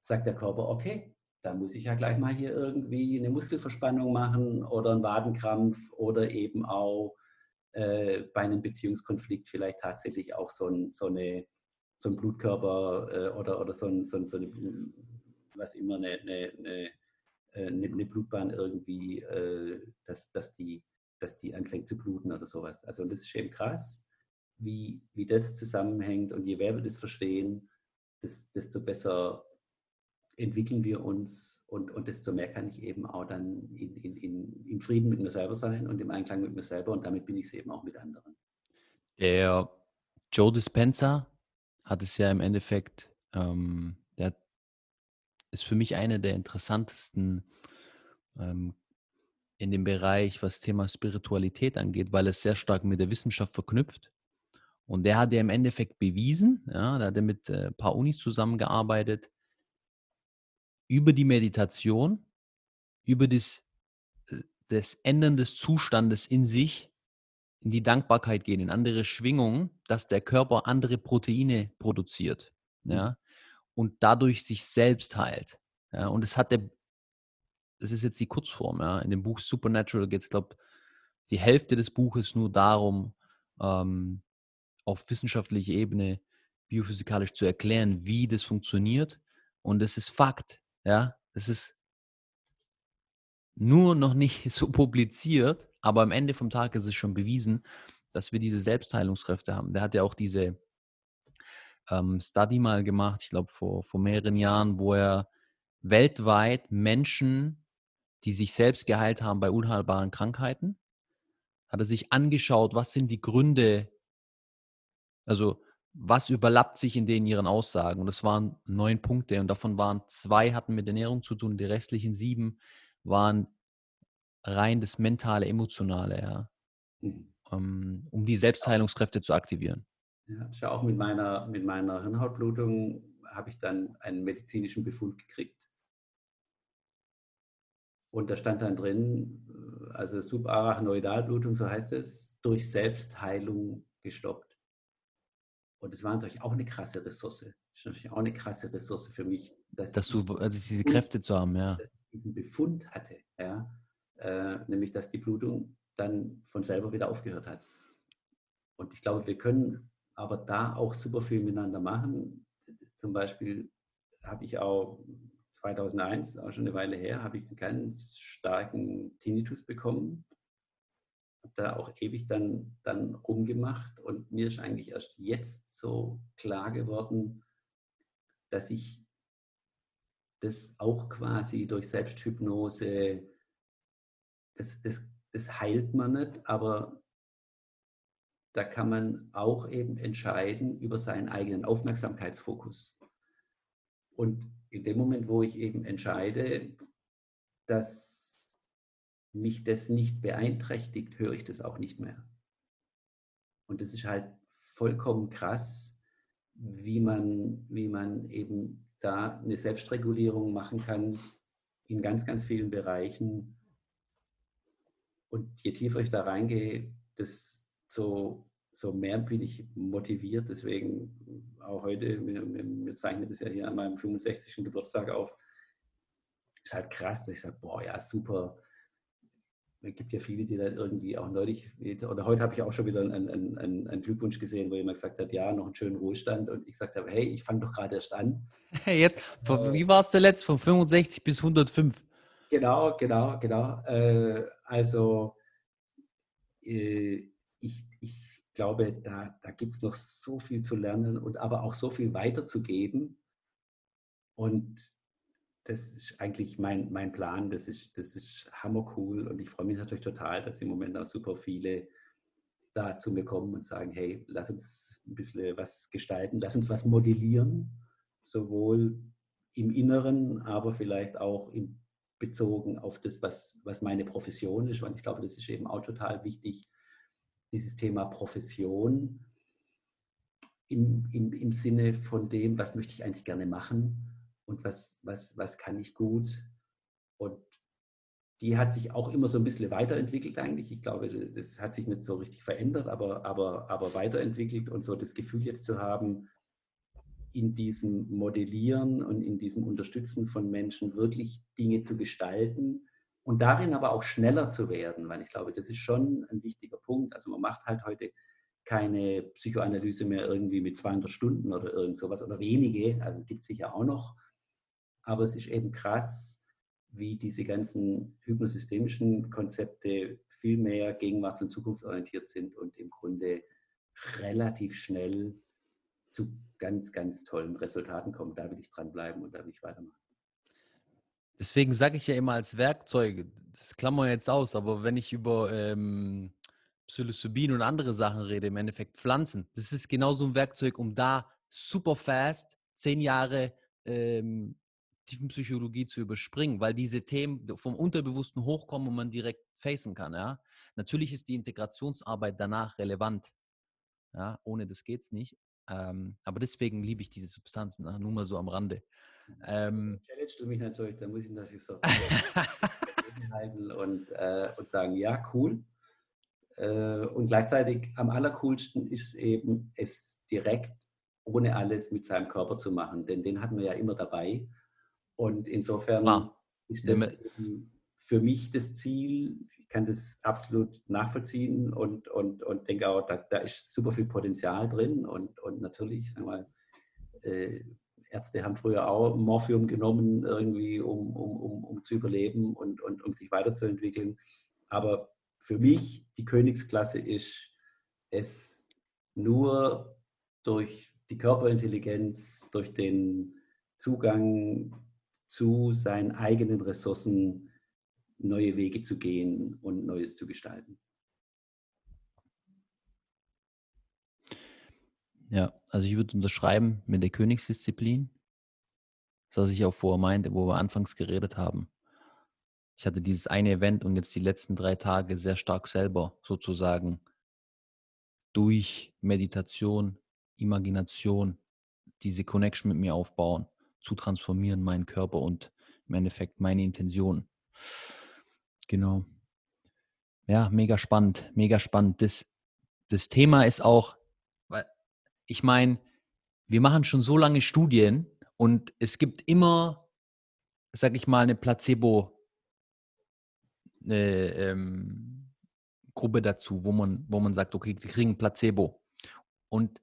sagt der Körper, okay, da muss ich ja gleich mal hier irgendwie eine Muskelverspannung machen oder einen Wadenkrampf oder eben auch äh, bei einem Beziehungskonflikt vielleicht tatsächlich auch so, ein, so, eine, so ein Blutkörper äh, oder, oder so, ein, so, ein, so eine, was immer, eine, eine, eine, äh, eine Blutbahn irgendwie, äh, dass, dass, die, dass die anfängt zu bluten oder sowas. Also das ist eben krass, wie, wie das zusammenhängt und je mehr wir das verstehen, desto besser entwickeln wir uns und, und desto mehr kann ich eben auch dann in, in, in, in Frieden mit mir selber sein und im Einklang mit mir selber und damit bin ich es eben auch mit anderen. Der Joe Dispenza hat es ja im Endeffekt, ähm, ist für mich einer der interessantesten ähm, in dem Bereich, was Thema Spiritualität angeht, weil es sehr stark mit der Wissenschaft verknüpft. Und der hat ja im Endeffekt bewiesen, ja, da hat er mit äh, ein paar Unis zusammengearbeitet, über die Meditation, über das, äh, das Ändern des Zustandes in sich, in die Dankbarkeit gehen, in andere Schwingungen, dass der Körper andere Proteine produziert. Mhm. Ja, und dadurch sich selbst heilt. Ja, und es hat der, das ist jetzt die Kurzform, ja. In dem Buch Supernatural geht es, glaube ich, die Hälfte des Buches nur darum, ähm, auf wissenschaftlicher Ebene biophysikalisch zu erklären, wie das funktioniert. Und es ist Fakt. Ja, es ist nur noch nicht so publiziert, aber am Ende vom Tag ist es schon bewiesen, dass wir diese Selbstheilungskräfte haben. Der hat ja auch diese ähm, Study mal gemacht, ich glaube vor, vor mehreren Jahren, wo er weltweit Menschen, die sich selbst geheilt haben bei unheilbaren Krankheiten, hat er sich angeschaut, was sind die Gründe, also was überlappt sich in denen ihren Aussagen? Und das waren neun Punkte und davon waren zwei hatten mit Ernährung zu tun, die restlichen sieben waren rein das mentale, emotionale, ja, mhm. um, um die Selbstheilungskräfte zu aktivieren. Ja, ich auch mit meiner, mit meiner Hirnhautblutung habe ich dann einen medizinischen Befund gekriegt. Und da stand dann drin, äh, also Subarachnoidalblutung, so heißt es, durch Selbstheilung gestoppt. Und das war natürlich auch eine krasse Ressource. Das ist natürlich auch eine krasse Ressource für mich. Dass, dass du, also diese Kräfte zu haben, ja. Diesen Befund hatte, ja. Äh, nämlich, dass die Blutung dann von selber wieder aufgehört hat. Und ich glaube, wir können aber da auch super viel miteinander machen. Zum Beispiel habe ich auch 2001, auch schon eine Weile her, habe ich einen ganz starken Tinnitus bekommen da auch ewig dann, dann rumgemacht und mir ist eigentlich erst jetzt so klar geworden, dass ich das auch quasi durch Selbsthypnose, das, das, das heilt man nicht, aber da kann man auch eben entscheiden über seinen eigenen Aufmerksamkeitsfokus. Und in dem Moment, wo ich eben entscheide, dass mich das nicht beeinträchtigt, höre ich das auch nicht mehr. Und das ist halt vollkommen krass, wie man, wie man eben da eine Selbstregulierung machen kann in ganz, ganz vielen Bereichen. Und je tiefer ich da reingehe, desto so mehr bin ich motiviert. Deswegen auch heute, wir, wir zeichnen das ja hier an meinem 65. Geburtstag auf, ist halt krass, dass ich sage, boah, ja, super, es gibt ja viele, die dann irgendwie auch neulich, oder heute habe ich auch schon wieder einen, einen, einen, Glückwunsch gesehen, wo jemand gesagt hat, ja, noch einen schönen Ruhestand. Und ich gesagt habe, hey, ich fange doch gerade erst an. Hey, jetzt, äh, wie war es der letzte? Von 65 bis 105? Genau, genau, genau. Äh, also äh, ich, ich glaube, da, da gibt es noch so viel zu lernen und aber auch so viel weiterzugeben. Und das ist eigentlich mein, mein Plan. Das ist, das ist hammercool und ich freue mich natürlich total, dass im Moment auch super viele da zu mir kommen und sagen, hey, lass uns ein bisschen was gestalten, lass uns was modellieren, sowohl im Inneren, aber vielleicht auch im, bezogen auf das, was, was meine Profession ist, weil ich glaube, das ist eben auch total wichtig, dieses Thema Profession im, im, im Sinne von dem, was möchte ich eigentlich gerne machen und was, was, was kann ich gut. Und die hat sich auch immer so ein bisschen weiterentwickelt eigentlich. Ich glaube, das hat sich nicht so richtig verändert, aber, aber, aber weiterentwickelt und so das Gefühl jetzt zu haben, in diesem Modellieren und in diesem Unterstützen von Menschen wirklich Dinge zu gestalten und darin aber auch schneller zu werden, weil ich glaube, das ist schon ein wichtiger Punkt. Also man macht halt heute keine Psychoanalyse mehr irgendwie mit 200 Stunden oder irgend sowas oder wenige, also gibt es sicher auch noch. Aber es ist eben krass, wie diese ganzen hypnosystemischen Konzepte viel mehr gegenwarts- und zukunftsorientiert sind und im Grunde relativ schnell zu ganz, ganz tollen Resultaten kommen. Da will ich dranbleiben und da will ich weitermachen. Deswegen sage ich ja immer als Werkzeuge, das klammern wir jetzt aus, aber wenn ich über ähm, Psilocybin und andere Sachen rede, im Endeffekt Pflanzen, das ist genauso ein Werkzeug, um da super fast zehn Jahre ähm, Tiefenpsychologie zu überspringen, weil diese Themen vom Unterbewussten hochkommen und man direkt facen kann. Ja? Natürlich ist die Integrationsarbeit danach relevant. Ja? Ohne das geht es nicht. Ähm, aber deswegen liebe ich diese Substanzen, ne? nur mal so am Rande. Ähm, Challenge du mich natürlich, da muss ich natürlich so halten und, äh, und sagen, ja, cool. Äh, und gleichzeitig am allercoolsten ist eben, es direkt ohne alles mit seinem Körper zu machen, denn den hatten wir ja immer dabei. Und insofern ah, ist das für mich das Ziel. Ich kann das absolut nachvollziehen und, und, und denke auch, da, da ist super viel Potenzial drin. Und, und natürlich, sagen wir mal, äh, Ärzte haben früher auch Morphium genommen, irgendwie, um, um, um, um zu überleben und, und um sich weiterzuentwickeln. Aber für mich die Königsklasse ist, es nur durch die Körperintelligenz, durch den Zugang zu seinen eigenen Ressourcen neue Wege zu gehen und Neues zu gestalten. Ja, also ich würde unterschreiben mit der Königsdisziplin, was ich auch vorher meinte, wo wir anfangs geredet haben. Ich hatte dieses eine Event und jetzt die letzten drei Tage sehr stark selber sozusagen durch Meditation, Imagination diese Connection mit mir aufbauen, zu transformieren, meinen Körper und im Endeffekt meine Intention. Genau. Ja, mega spannend, mega spannend. Das, das Thema ist auch, ich meine, wir machen schon so lange Studien und es gibt immer, sag ich mal, eine Placebo- eine, ähm, Gruppe dazu, wo man, wo man sagt, okay, sie kriegen Placebo. Und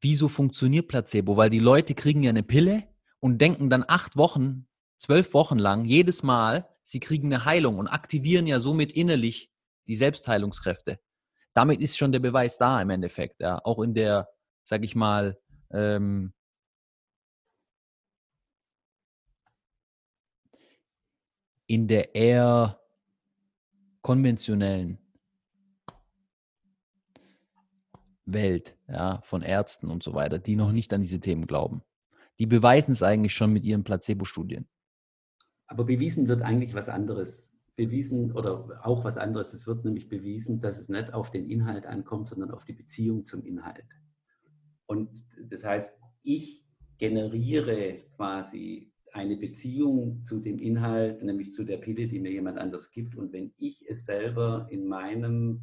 wieso funktioniert Placebo? Weil die Leute kriegen ja eine Pille und denken dann acht Wochen, zwölf Wochen lang jedes Mal, sie kriegen eine Heilung und aktivieren ja somit innerlich die Selbstheilungskräfte. Damit ist schon der Beweis da im Endeffekt, ja. Auch in der sag ich mal, ähm, in der eher konventionellen Welt ja, von Ärzten und so weiter, die noch nicht an diese Themen glauben. Die beweisen es eigentlich schon mit ihren Placebo-Studien. Aber bewiesen wird eigentlich was anderes. Bewiesen oder auch was anderes. Es wird nämlich bewiesen, dass es nicht auf den Inhalt ankommt, sondern auf die Beziehung zum Inhalt. Und das heißt, ich generiere quasi eine Beziehung zu dem Inhalt, nämlich zu der Pille, die mir jemand anders gibt. Und wenn ich es selber in meinem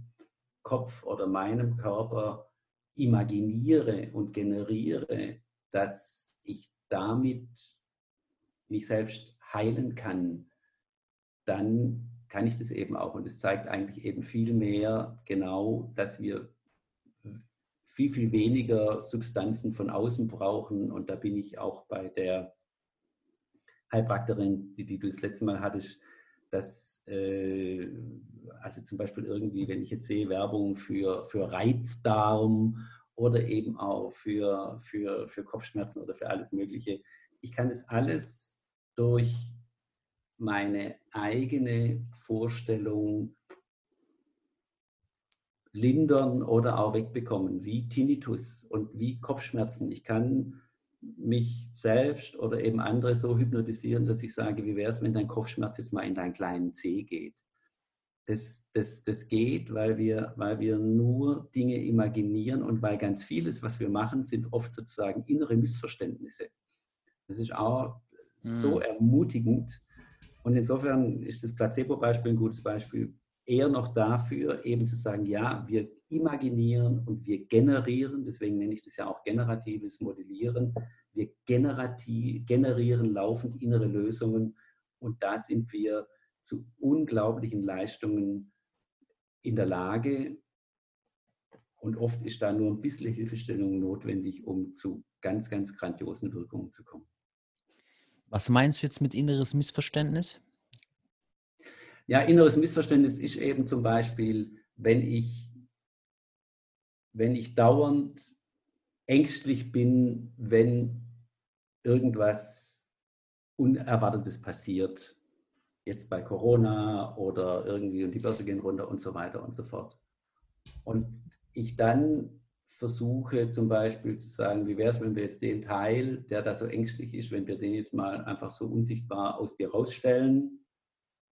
Kopf oder meinem Körper imaginiere und generiere, dass ich damit mich selbst heilen kann, dann kann ich das eben auch. Und es zeigt eigentlich eben viel mehr genau, dass wir viel, viel weniger Substanzen von außen brauchen. Und da bin ich auch bei der Heilpraktikerin, die, die du das letzte Mal hattest, dass, äh, also zum Beispiel irgendwie, wenn ich jetzt sehe, Werbung für, für Reizdarm oder eben auch für, für, für Kopfschmerzen oder für alles Mögliche, ich kann das alles durch meine eigene Vorstellung lindern oder auch wegbekommen, wie Tinnitus und wie Kopfschmerzen. Ich kann mich selbst oder eben andere so hypnotisieren, dass ich sage, wie wäre es, wenn dein Kopfschmerz jetzt mal in deinen kleinen Zeh geht. Das, das, das geht, weil wir, weil wir nur Dinge imaginieren und weil ganz vieles, was wir machen, sind oft sozusagen innere Missverständnisse. Das ist auch mhm. so ermutigend. Und insofern ist das Placebo-Beispiel ein gutes Beispiel eher noch dafür, eben zu sagen, ja, wir imaginieren und wir generieren, deswegen nenne ich das ja auch generatives Modellieren, wir generieren laufend innere Lösungen und da sind wir zu unglaublichen Leistungen in der Lage. Und oft ist da nur ein bisschen Hilfestellung notwendig, um zu ganz, ganz grandiosen Wirkungen zu kommen. Was meinst du jetzt mit inneres Missverständnis? Ja, inneres Missverständnis ist eben zum Beispiel, wenn ich, wenn ich dauernd ängstlich bin, wenn irgendwas Unerwartetes passiert, jetzt bei Corona oder irgendwie und die Börse gehen runter und so weiter und so fort. Und ich dann versuche zum Beispiel zu sagen, wie wäre es, wenn wir jetzt den Teil, der da so ängstlich ist, wenn wir den jetzt mal einfach so unsichtbar aus dir rausstellen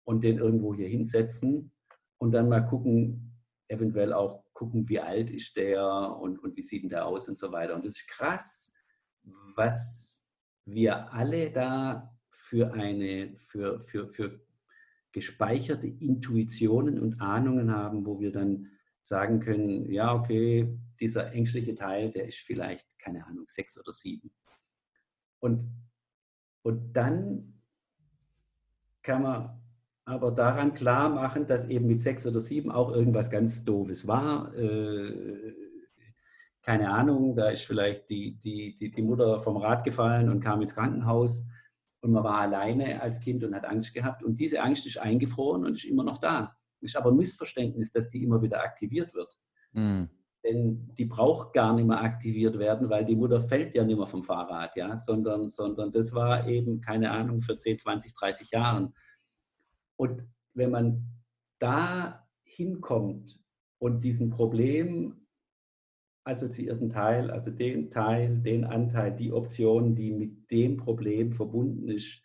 und den irgendwo hier hinsetzen und dann mal gucken, eventuell auch gucken, wie alt ist der und, und wie sieht denn der aus und so weiter. Und das ist krass, was wir alle da für eine, für, für, für gespeicherte Intuitionen und Ahnungen haben, wo wir dann sagen können, ja, okay, dieser ängstliche Teil, der ist vielleicht, keine Ahnung, sechs oder sieben. Und, und dann kann man aber daran klar machen, dass eben mit sechs oder sieben auch irgendwas ganz Doofes war. Äh, keine Ahnung, da ist vielleicht die, die, die, die Mutter vom Rad gefallen und kam ins Krankenhaus und man war alleine als Kind und hat Angst gehabt. Und diese Angst ist eingefroren und ist immer noch da. Ist aber ein Missverständnis, dass die immer wieder aktiviert wird. Mhm. Denn die braucht gar nicht mehr aktiviert werden, weil die Mutter fällt ja nicht mehr vom Fahrrad, ja, sondern, sondern das war eben, keine Ahnung, für 10, 20, 30 Jahren. Und wenn man da hinkommt und diesen Problem assoziierten Teil, also den Teil, den Anteil, die Option, die mit dem Problem verbunden ist,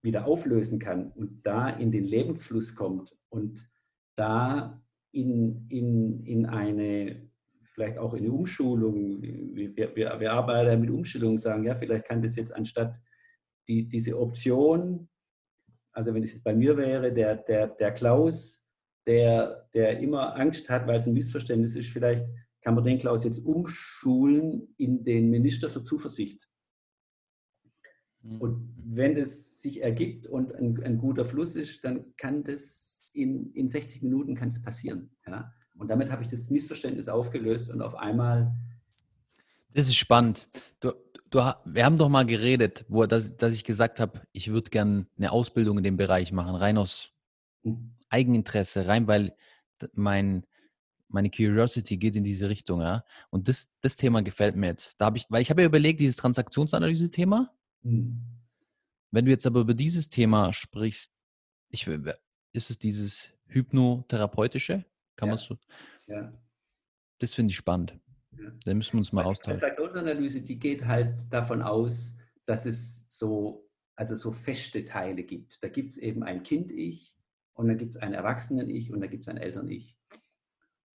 wieder auflösen kann und da in den Lebensfluss kommt und da in, in, in eine, vielleicht auch in eine Umschulung, wir, wir, wir arbeiten mit Umschulung, sagen, ja, vielleicht kann das jetzt anstatt die, diese Option, also wenn es jetzt bei mir wäre, der, der, der Klaus, der, der immer Angst hat, weil es ein Missverständnis ist, vielleicht kann man den Klaus jetzt umschulen in den Minister für Zuversicht. Mhm. Und wenn das sich ergibt und ein, ein, guter Fluss ist, dann kann das in, in 60 Minuten kann es passieren. Ja? Und damit habe ich das Missverständnis aufgelöst und auf einmal. Das ist spannend. Du, du, wir haben doch mal geredet, wo, dass, dass ich gesagt habe, ich würde gerne eine Ausbildung in dem Bereich machen, rein aus mhm. Eigeninteresse, rein weil mein, meine Curiosity geht in diese Richtung, ja. Und das, das Thema gefällt mir jetzt. Da habe ich, weil ich habe ja überlegt, dieses Transaktionsanalyse-Thema. Mhm. Wenn du jetzt aber über dieses Thema sprichst, ich, ist es dieses hypnotherapeutische? Kann ja. man so? Ja. Das finde ich spannend. Ja. Da müssen wir uns mal austauschen. Die Transaktionsanalyse, die geht halt davon aus, dass es so, also so feste Teile gibt. Da gibt es eben ein Kind-Ich und dann gibt es ein Erwachsenen-Ich und da gibt es ein Eltern-Ich.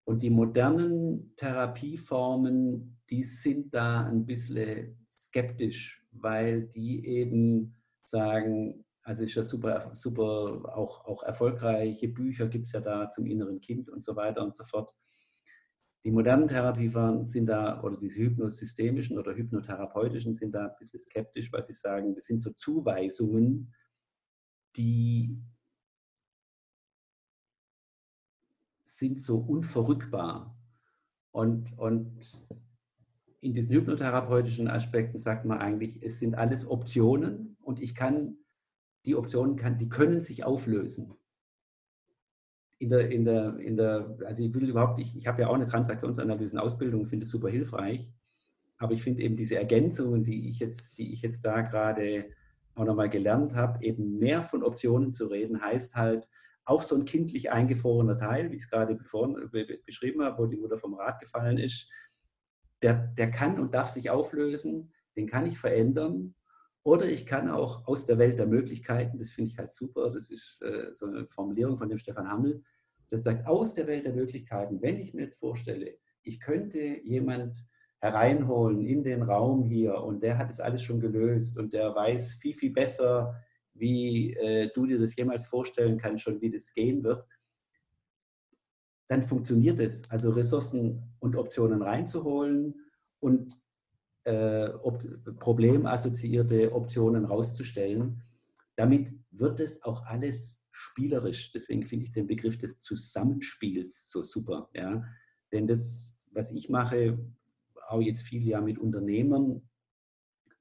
Und die modernen Therapieformen, die sind da ein bisschen skeptisch, weil die eben sagen, also ist ja super, super auch, auch erfolgreiche Bücher gibt es ja da zum inneren Kind und so weiter und so fort. Die modernen Therapieformen sind da, oder diese hypnosystemischen oder hypnotherapeutischen sind da ein bisschen skeptisch, weil sie sagen, das sind so Zuweisungen, die sind so unverrückbar. Und, und in diesen hypnotherapeutischen Aspekten sagt man eigentlich, es sind alles Optionen und ich kann, die Optionen kann, die können sich auflösen. In der, in der, in der, also ich will überhaupt nicht, ich habe ja auch eine Transaktionsanalysen-Ausbildung, finde es super hilfreich, aber ich finde eben diese Ergänzungen, die ich jetzt, die ich jetzt da gerade auch nochmal gelernt habe, eben mehr von Optionen zu reden, heißt halt, auch so ein kindlich eingefrorener Teil, wie ich es gerade beschrieben habe, wo die Mutter vom Rad gefallen ist, der, der kann und darf sich auflösen, den kann ich verändern. Oder ich kann auch aus der Welt der Möglichkeiten, das finde ich halt super, das ist äh, so eine Formulierung von dem Stefan Hammel, das sagt, aus der Welt der Möglichkeiten, wenn ich mir jetzt vorstelle, ich könnte jemand hereinholen in den Raum hier und der hat es alles schon gelöst und der weiß viel, viel besser, wie äh, du dir das jemals vorstellen kannst, schon wie das gehen wird, dann funktioniert es. Also Ressourcen und Optionen reinzuholen und äh, problemassoziierte Optionen rauszustellen. Damit wird es auch alles spielerisch. Deswegen finde ich den Begriff des Zusammenspiels so super. Ja? Denn das, was ich mache, auch jetzt viel ja mit Unternehmern,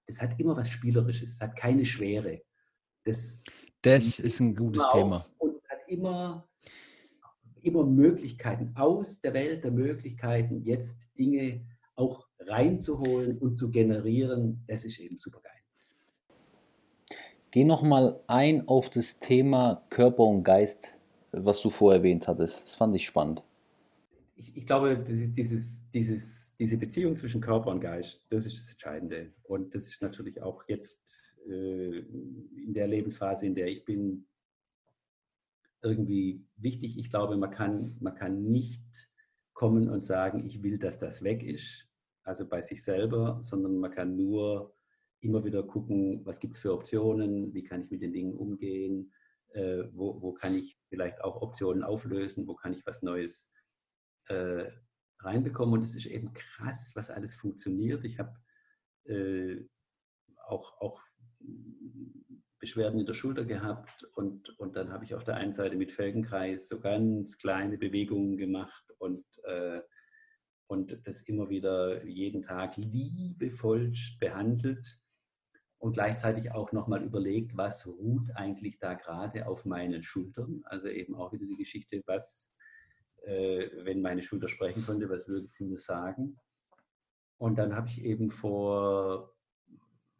das hat immer was Spielerisches, es hat keine Schwere. Das, das ist ein gutes Thema. Und es hat immer, immer Möglichkeiten aus der Welt der Möglichkeiten, jetzt Dinge auch reinzuholen und zu generieren. Das ist eben super geil. Geh nochmal ein auf das Thema Körper und Geist, was du vorher erwähnt hattest. Das fand ich spannend. Ich, ich glaube, dieses, dieses, diese Beziehung zwischen Körper und Geist, das ist das Entscheidende. Und das ist natürlich auch jetzt äh, in der Lebensphase, in der ich bin, irgendwie wichtig. Ich glaube, man kann, man kann nicht kommen und sagen, ich will, dass das weg ist, also bei sich selber, sondern man kann nur immer wieder gucken, was gibt es für Optionen, wie kann ich mit den Dingen umgehen, äh, wo, wo kann ich vielleicht auch Optionen auflösen, wo kann ich was Neues äh, reinbekommen. Und es ist eben krass, was alles funktioniert. Ich habe äh, auch, auch Beschwerden in der Schulter gehabt und, und dann habe ich auf der einen Seite mit Felgenkreis so ganz kleine Bewegungen gemacht und, äh, und das immer wieder jeden Tag liebevoll behandelt und gleichzeitig auch nochmal überlegt, was ruht eigentlich da gerade auf meinen Schultern. Also eben auch wieder die Geschichte, was, äh, wenn meine Schulter sprechen könnte, was würde sie mir sagen? Und dann habe ich eben vor,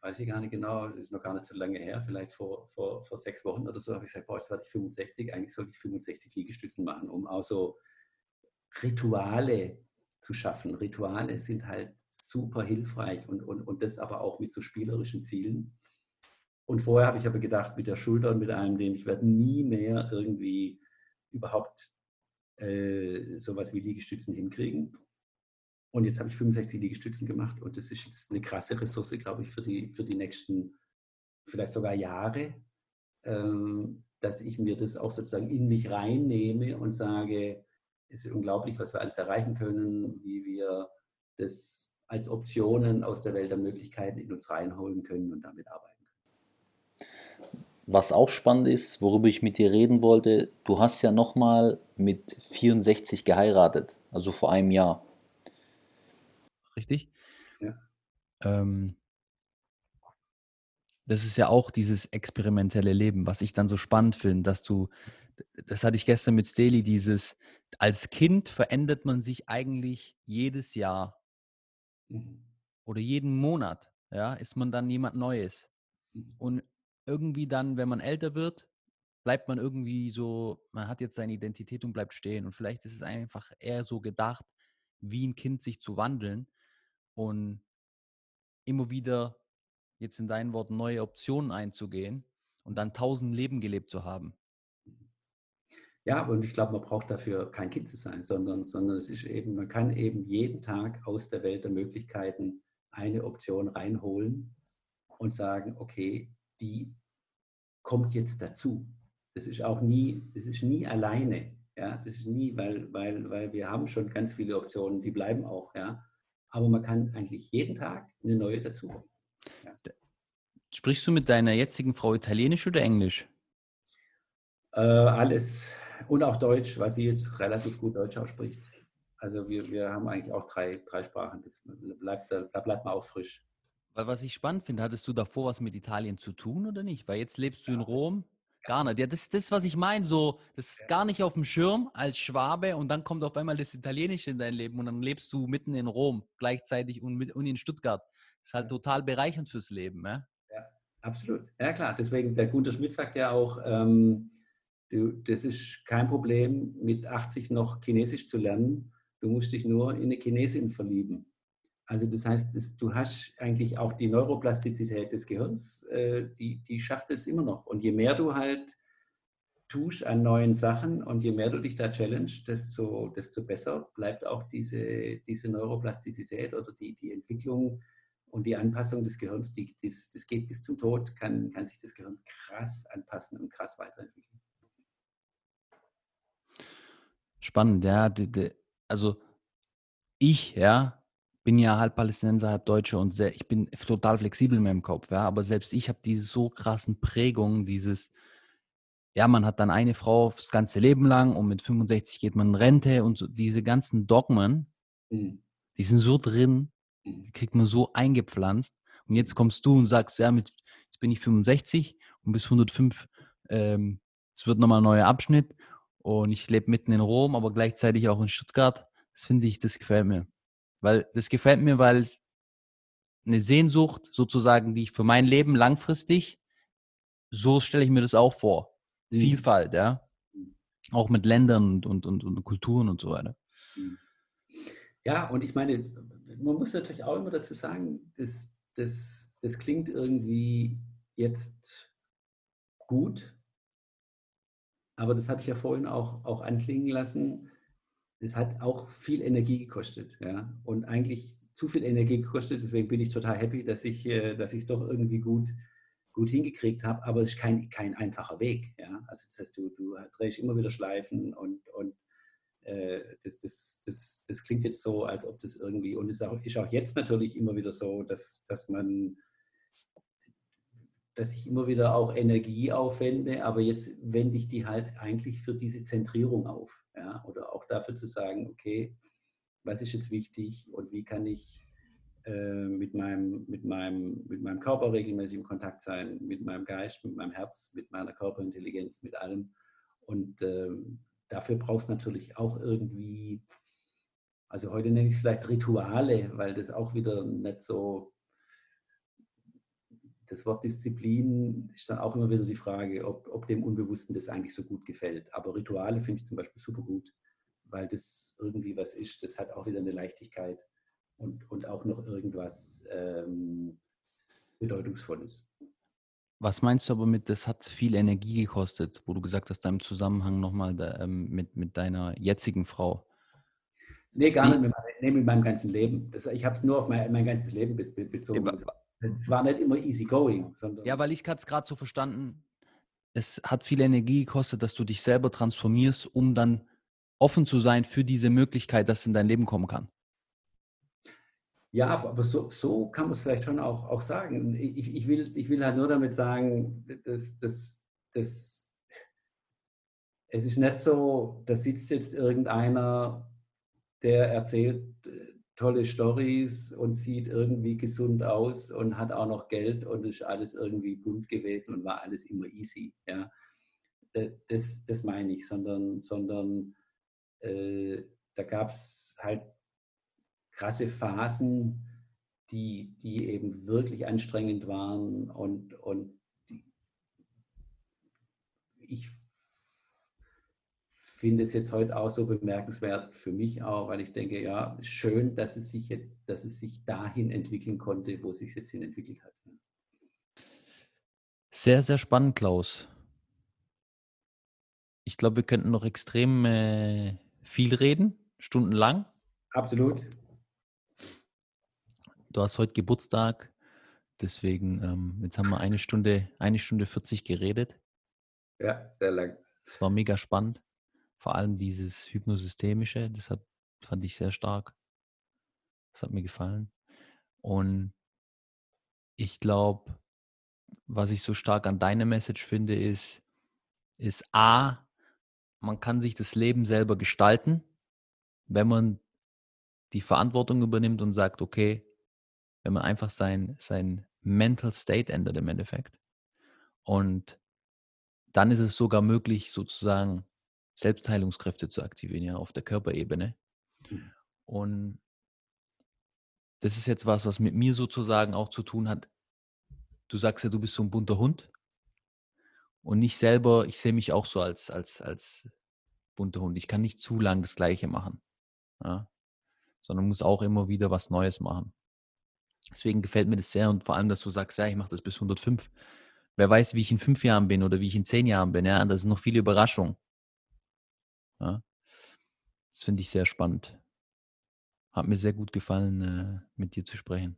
weiß ich gar nicht genau, das ist noch gar nicht so lange her, vielleicht vor, vor, vor sechs Wochen oder so, habe ich gesagt, boah, jetzt werde ich 65, eigentlich sollte ich 65 Liegestützen machen, um auch so Rituale zu schaffen. Rituale sind halt super hilfreich und, und, und das aber auch mit so spielerischen Zielen. Und vorher habe ich aber gedacht, mit der Schulter und mit einem, dem ich werde nie mehr irgendwie überhaupt äh, sowas wie Liegestützen hinkriegen. Und jetzt habe ich 65 Liegestützen gemacht und das ist jetzt eine krasse Ressource, glaube ich, für die, für die nächsten vielleicht sogar Jahre, ähm, dass ich mir das auch sozusagen in mich reinnehme und sage, es ist unglaublich, was wir alles erreichen können, wie wir das als Optionen aus der Welt der Möglichkeiten in uns reinholen können und damit arbeiten können. Was auch spannend ist, worüber ich mit dir reden wollte, du hast ja nochmal mit 64 geheiratet, also vor einem Jahr. Richtig? Ja. Ähm, das ist ja auch dieses experimentelle Leben, was ich dann so spannend finde, dass du, das hatte ich gestern mit Steli, dieses, als Kind verändert man sich eigentlich jedes Jahr Mhm. Oder jeden Monat, ja, ist man dann jemand Neues. Mhm. Und irgendwie dann, wenn man älter wird, bleibt man irgendwie so, man hat jetzt seine Identität und bleibt stehen. Und vielleicht ist es einfach eher so gedacht, wie ein Kind sich zu wandeln und immer wieder, jetzt in deinen Worten, neue Optionen einzugehen und dann tausend Leben gelebt zu haben. Ja, und ich glaube, man braucht dafür kein Kind zu sein, sondern, sondern es ist eben, man kann eben jeden Tag aus der Welt der Möglichkeiten eine Option reinholen und sagen, okay, die kommt jetzt dazu. Das ist auch nie, das ist nie alleine. Ja, das ist nie, weil, weil, weil wir haben schon ganz viele Optionen, die bleiben auch, ja. Aber man kann eigentlich jeden Tag eine neue dazu. Ja. Sprichst du mit deiner jetzigen Frau Italienisch oder Englisch? Äh, alles, und auch Deutsch, weil sie jetzt relativ gut Deutsch ausspricht. Also wir, wir haben eigentlich auch drei, drei Sprachen. Das bleibt, da, da bleibt man auch frisch. Weil was ich spannend finde, hattest du davor was mit Italien zu tun oder nicht? Weil jetzt lebst du in Rom. Gar nicht. Ja, das ist das, was ich meine. So, das ist gar nicht auf dem Schirm als Schwabe und dann kommt auf einmal das Italienische in dein Leben und dann lebst du mitten in Rom gleichzeitig und, mit, und in Stuttgart. Das ist halt total bereichernd fürs Leben. Ja? ja, absolut. Ja, klar. Deswegen, der Gunter Schmidt sagt ja auch, ähm, Du, das ist kein Problem, mit 80 noch Chinesisch zu lernen. Du musst dich nur in eine Chinesin verlieben. Also das heißt, das, du hast eigentlich auch die Neuroplastizität des Gehirns, äh, die, die schafft es immer noch. Und je mehr du halt tust an neuen Sachen und je mehr du dich da challenge, desto, desto besser bleibt auch diese, diese Neuroplastizität oder die, die Entwicklung und die Anpassung des Gehirns, die, das, das geht bis zum Tod, kann, kann sich das Gehirn krass anpassen und krass weiterentwickeln. Spannend, ja. Also ich, ja, bin ja halb Palästinenser, halb Deutscher und sehr, ich bin total flexibel in meinem Kopf, ja. Aber selbst ich habe diese so krassen Prägungen, dieses, ja, man hat dann eine Frau das ganze Leben lang und mit 65 geht man in Rente und so, diese ganzen Dogmen, mhm. die sind so drin, mhm. die kriegt man so eingepflanzt. Und jetzt kommst du und sagst, ja, mit, jetzt bin ich 65 und bis 105, ähm, es wird nochmal ein neuer Abschnitt und ich lebe mitten in Rom, aber gleichzeitig auch in Stuttgart. Das finde ich, das gefällt mir. Weil das gefällt mir, weil es eine Sehnsucht sozusagen, die ich für mein Leben langfristig, so stelle ich mir das auch vor. Mhm. Vielfalt, ja. Auch mit Ländern und, und, und, Kulturen und so weiter. Mhm. Ja, und ich meine, man muss natürlich auch immer dazu sagen, das, das, das klingt irgendwie jetzt gut, aber das habe ich ja vorhin auch, auch anklingen lassen. Das hat auch viel Energie gekostet. Ja? Und eigentlich zu viel Energie gekostet. Deswegen bin ich total happy, dass ich äh, es doch irgendwie gut, gut hingekriegt habe. Aber es ist kein, kein einfacher Weg. Ja? Also das heißt, du, du drehst immer wieder Schleifen und, und äh, das, das, das, das klingt jetzt so, als ob das irgendwie, und es ist auch, ist auch jetzt natürlich immer wieder so, dass, dass man dass ich immer wieder auch Energie aufwende, aber jetzt wende ich die halt eigentlich für diese Zentrierung auf. Ja? Oder auch dafür zu sagen, okay, was ist jetzt wichtig und wie kann ich äh, mit, meinem, mit, meinem, mit meinem Körper regelmäßig im Kontakt sein, mit meinem Geist, mit meinem Herz, mit meiner Körperintelligenz, mit allem. Und äh, dafür brauchst du natürlich auch irgendwie, also heute nenne ich es vielleicht Rituale, weil das auch wieder nicht so das Wort Disziplin ist dann auch immer wieder die Frage, ob, ob dem Unbewussten das eigentlich so gut gefällt. Aber Rituale finde ich zum Beispiel super gut, weil das irgendwie was ist, das hat auch wieder eine Leichtigkeit und, und auch noch irgendwas ähm, Bedeutungsvolles. Was meinst du aber mit, das hat viel Energie gekostet, wo du gesagt hast, deinem Zusammenhang nochmal ähm, mit, mit deiner jetzigen Frau? Nee, gar nicht mit, meinem, nee, mit meinem ganzen Leben. Das, ich habe es nur auf mein, mein ganzes Leben be, be, bezogen. Ja, es war nicht immer easy going. Sondern ja, weil ich es gerade so verstanden, es hat viel Energie gekostet, dass du dich selber transformierst, um dann offen zu sein für diese Möglichkeit, dass in dein Leben kommen kann. Ja, aber so, so kann man es vielleicht schon auch, auch sagen. Ich, ich, will, ich will halt nur damit sagen, dass, dass, dass es ist nicht so, da sitzt jetzt irgendeiner, der erzählt, tolle Stories und sieht irgendwie gesund aus und hat auch noch Geld und ist alles irgendwie bunt gewesen und war alles immer easy. Ja. Äh, das, das meine ich, sondern, sondern äh, da gab es halt krasse Phasen, die, die eben wirklich anstrengend waren und, und die, ich finde es jetzt heute auch so bemerkenswert für mich auch, weil ich denke, ja, schön, dass es sich jetzt, dass es sich dahin entwickeln konnte, wo es sich jetzt hin entwickelt hat. Sehr, sehr spannend, Klaus. Ich glaube, wir könnten noch extrem äh, viel reden, stundenlang. Absolut. Du hast heute Geburtstag, deswegen, ähm, jetzt haben wir eine Stunde, eine Stunde 40 geredet. Ja, sehr lang. Es war mega spannend. Vor allem dieses Hypnosystemische, das hat, fand ich sehr stark. Das hat mir gefallen. Und ich glaube, was ich so stark an deiner Message finde, ist, ist A, man kann sich das Leben selber gestalten, wenn man die Verantwortung übernimmt und sagt, okay, wenn man einfach sein, sein Mental State ändert im Endeffekt. Und dann ist es sogar möglich, sozusagen Selbstheilungskräfte zu aktivieren, ja, auf der Körperebene. Mhm. Und das ist jetzt was, was mit mir sozusagen auch zu tun hat. Du sagst ja, du bist so ein bunter Hund. Und ich selber, ich sehe mich auch so als, als, als bunter Hund. Ich kann nicht zu lang das Gleiche machen. Ja? Sondern muss auch immer wieder was Neues machen. Deswegen gefällt mir das sehr und vor allem, dass du sagst, ja, ich mache das bis 105. Wer weiß, wie ich in fünf Jahren bin oder wie ich in zehn Jahren bin. Ja, das ist noch viele Überraschungen. Ja. Das finde ich sehr spannend. Hat mir sehr gut gefallen, äh, mit dir zu sprechen.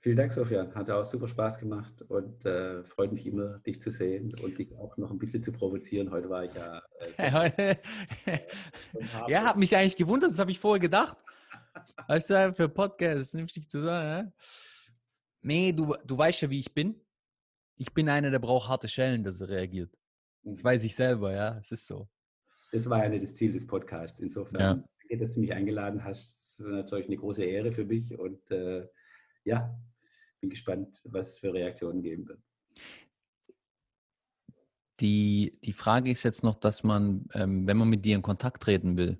Vielen Dank, Sofian. Hat auch super Spaß gemacht und äh, freut mich immer, dich zu sehen und dich auch noch ein bisschen zu provozieren. Heute war ich ja. Äh, ja, hat mich eigentlich gewundert, das habe ich vorher gedacht. Was da für Podcast, nimmst dich zusammen. Ja? Nee, du, du weißt ja, wie ich bin. Ich bin einer, der braucht harte Schellen, dass er reagiert. Das mhm. weiß ich selber, ja, es ist so. Das war ja nicht das Ziel des Podcasts. Insofern, ja. danke, dass du mich eingeladen hast. Das war natürlich eine große Ehre für mich und äh, ja, bin gespannt, was für Reaktionen geben wird. Die, die Frage ist jetzt noch, dass man, ähm, wenn man mit dir in Kontakt treten will,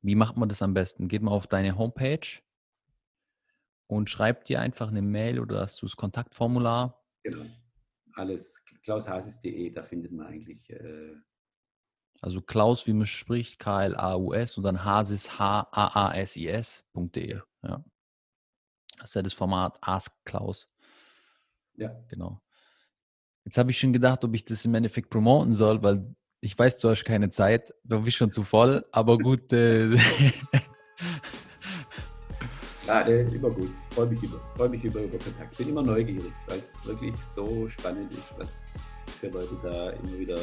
wie macht man das am besten? Geht man auf deine Homepage und schreibt dir einfach eine Mail oder hast du das Kontaktformular? Genau. Alles klaushasis.de, da findet man eigentlich. Äh also Klaus, wie man spricht, K-L-A-U-S und dann Hasis, H-A-A-S-I-S.de. Ja. Das ist ja das Format Ask Klaus. Ja. Genau. Jetzt habe ich schon gedacht, ob ich das im Endeffekt promoten soll, weil ich weiß, du hast keine Zeit, du bist schon zu voll, aber gut. Äh ja, äh, immer gut. Freue mich über, freue mich über, über Kontakt. Bin immer neugierig, weil es wirklich so spannend ist, was für Leute da immer wieder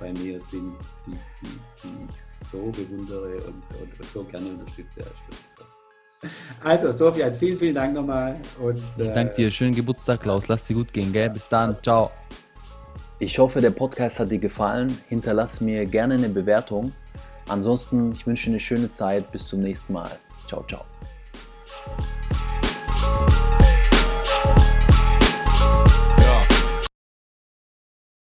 bei mir sind, die, die, die ich so bewundere und, und so gerne unterstütze. Also, Sofian, vielen, vielen Dank nochmal. Und, ich danke dir. Schönen Geburtstag, Klaus. Lass dir gut gehen, gell? Bis dann. Ciao. Ich hoffe, der Podcast hat dir gefallen. Hinterlass mir gerne eine Bewertung. Ansonsten, ich wünsche dir eine schöne Zeit. Bis zum nächsten Mal. Ciao, ciao.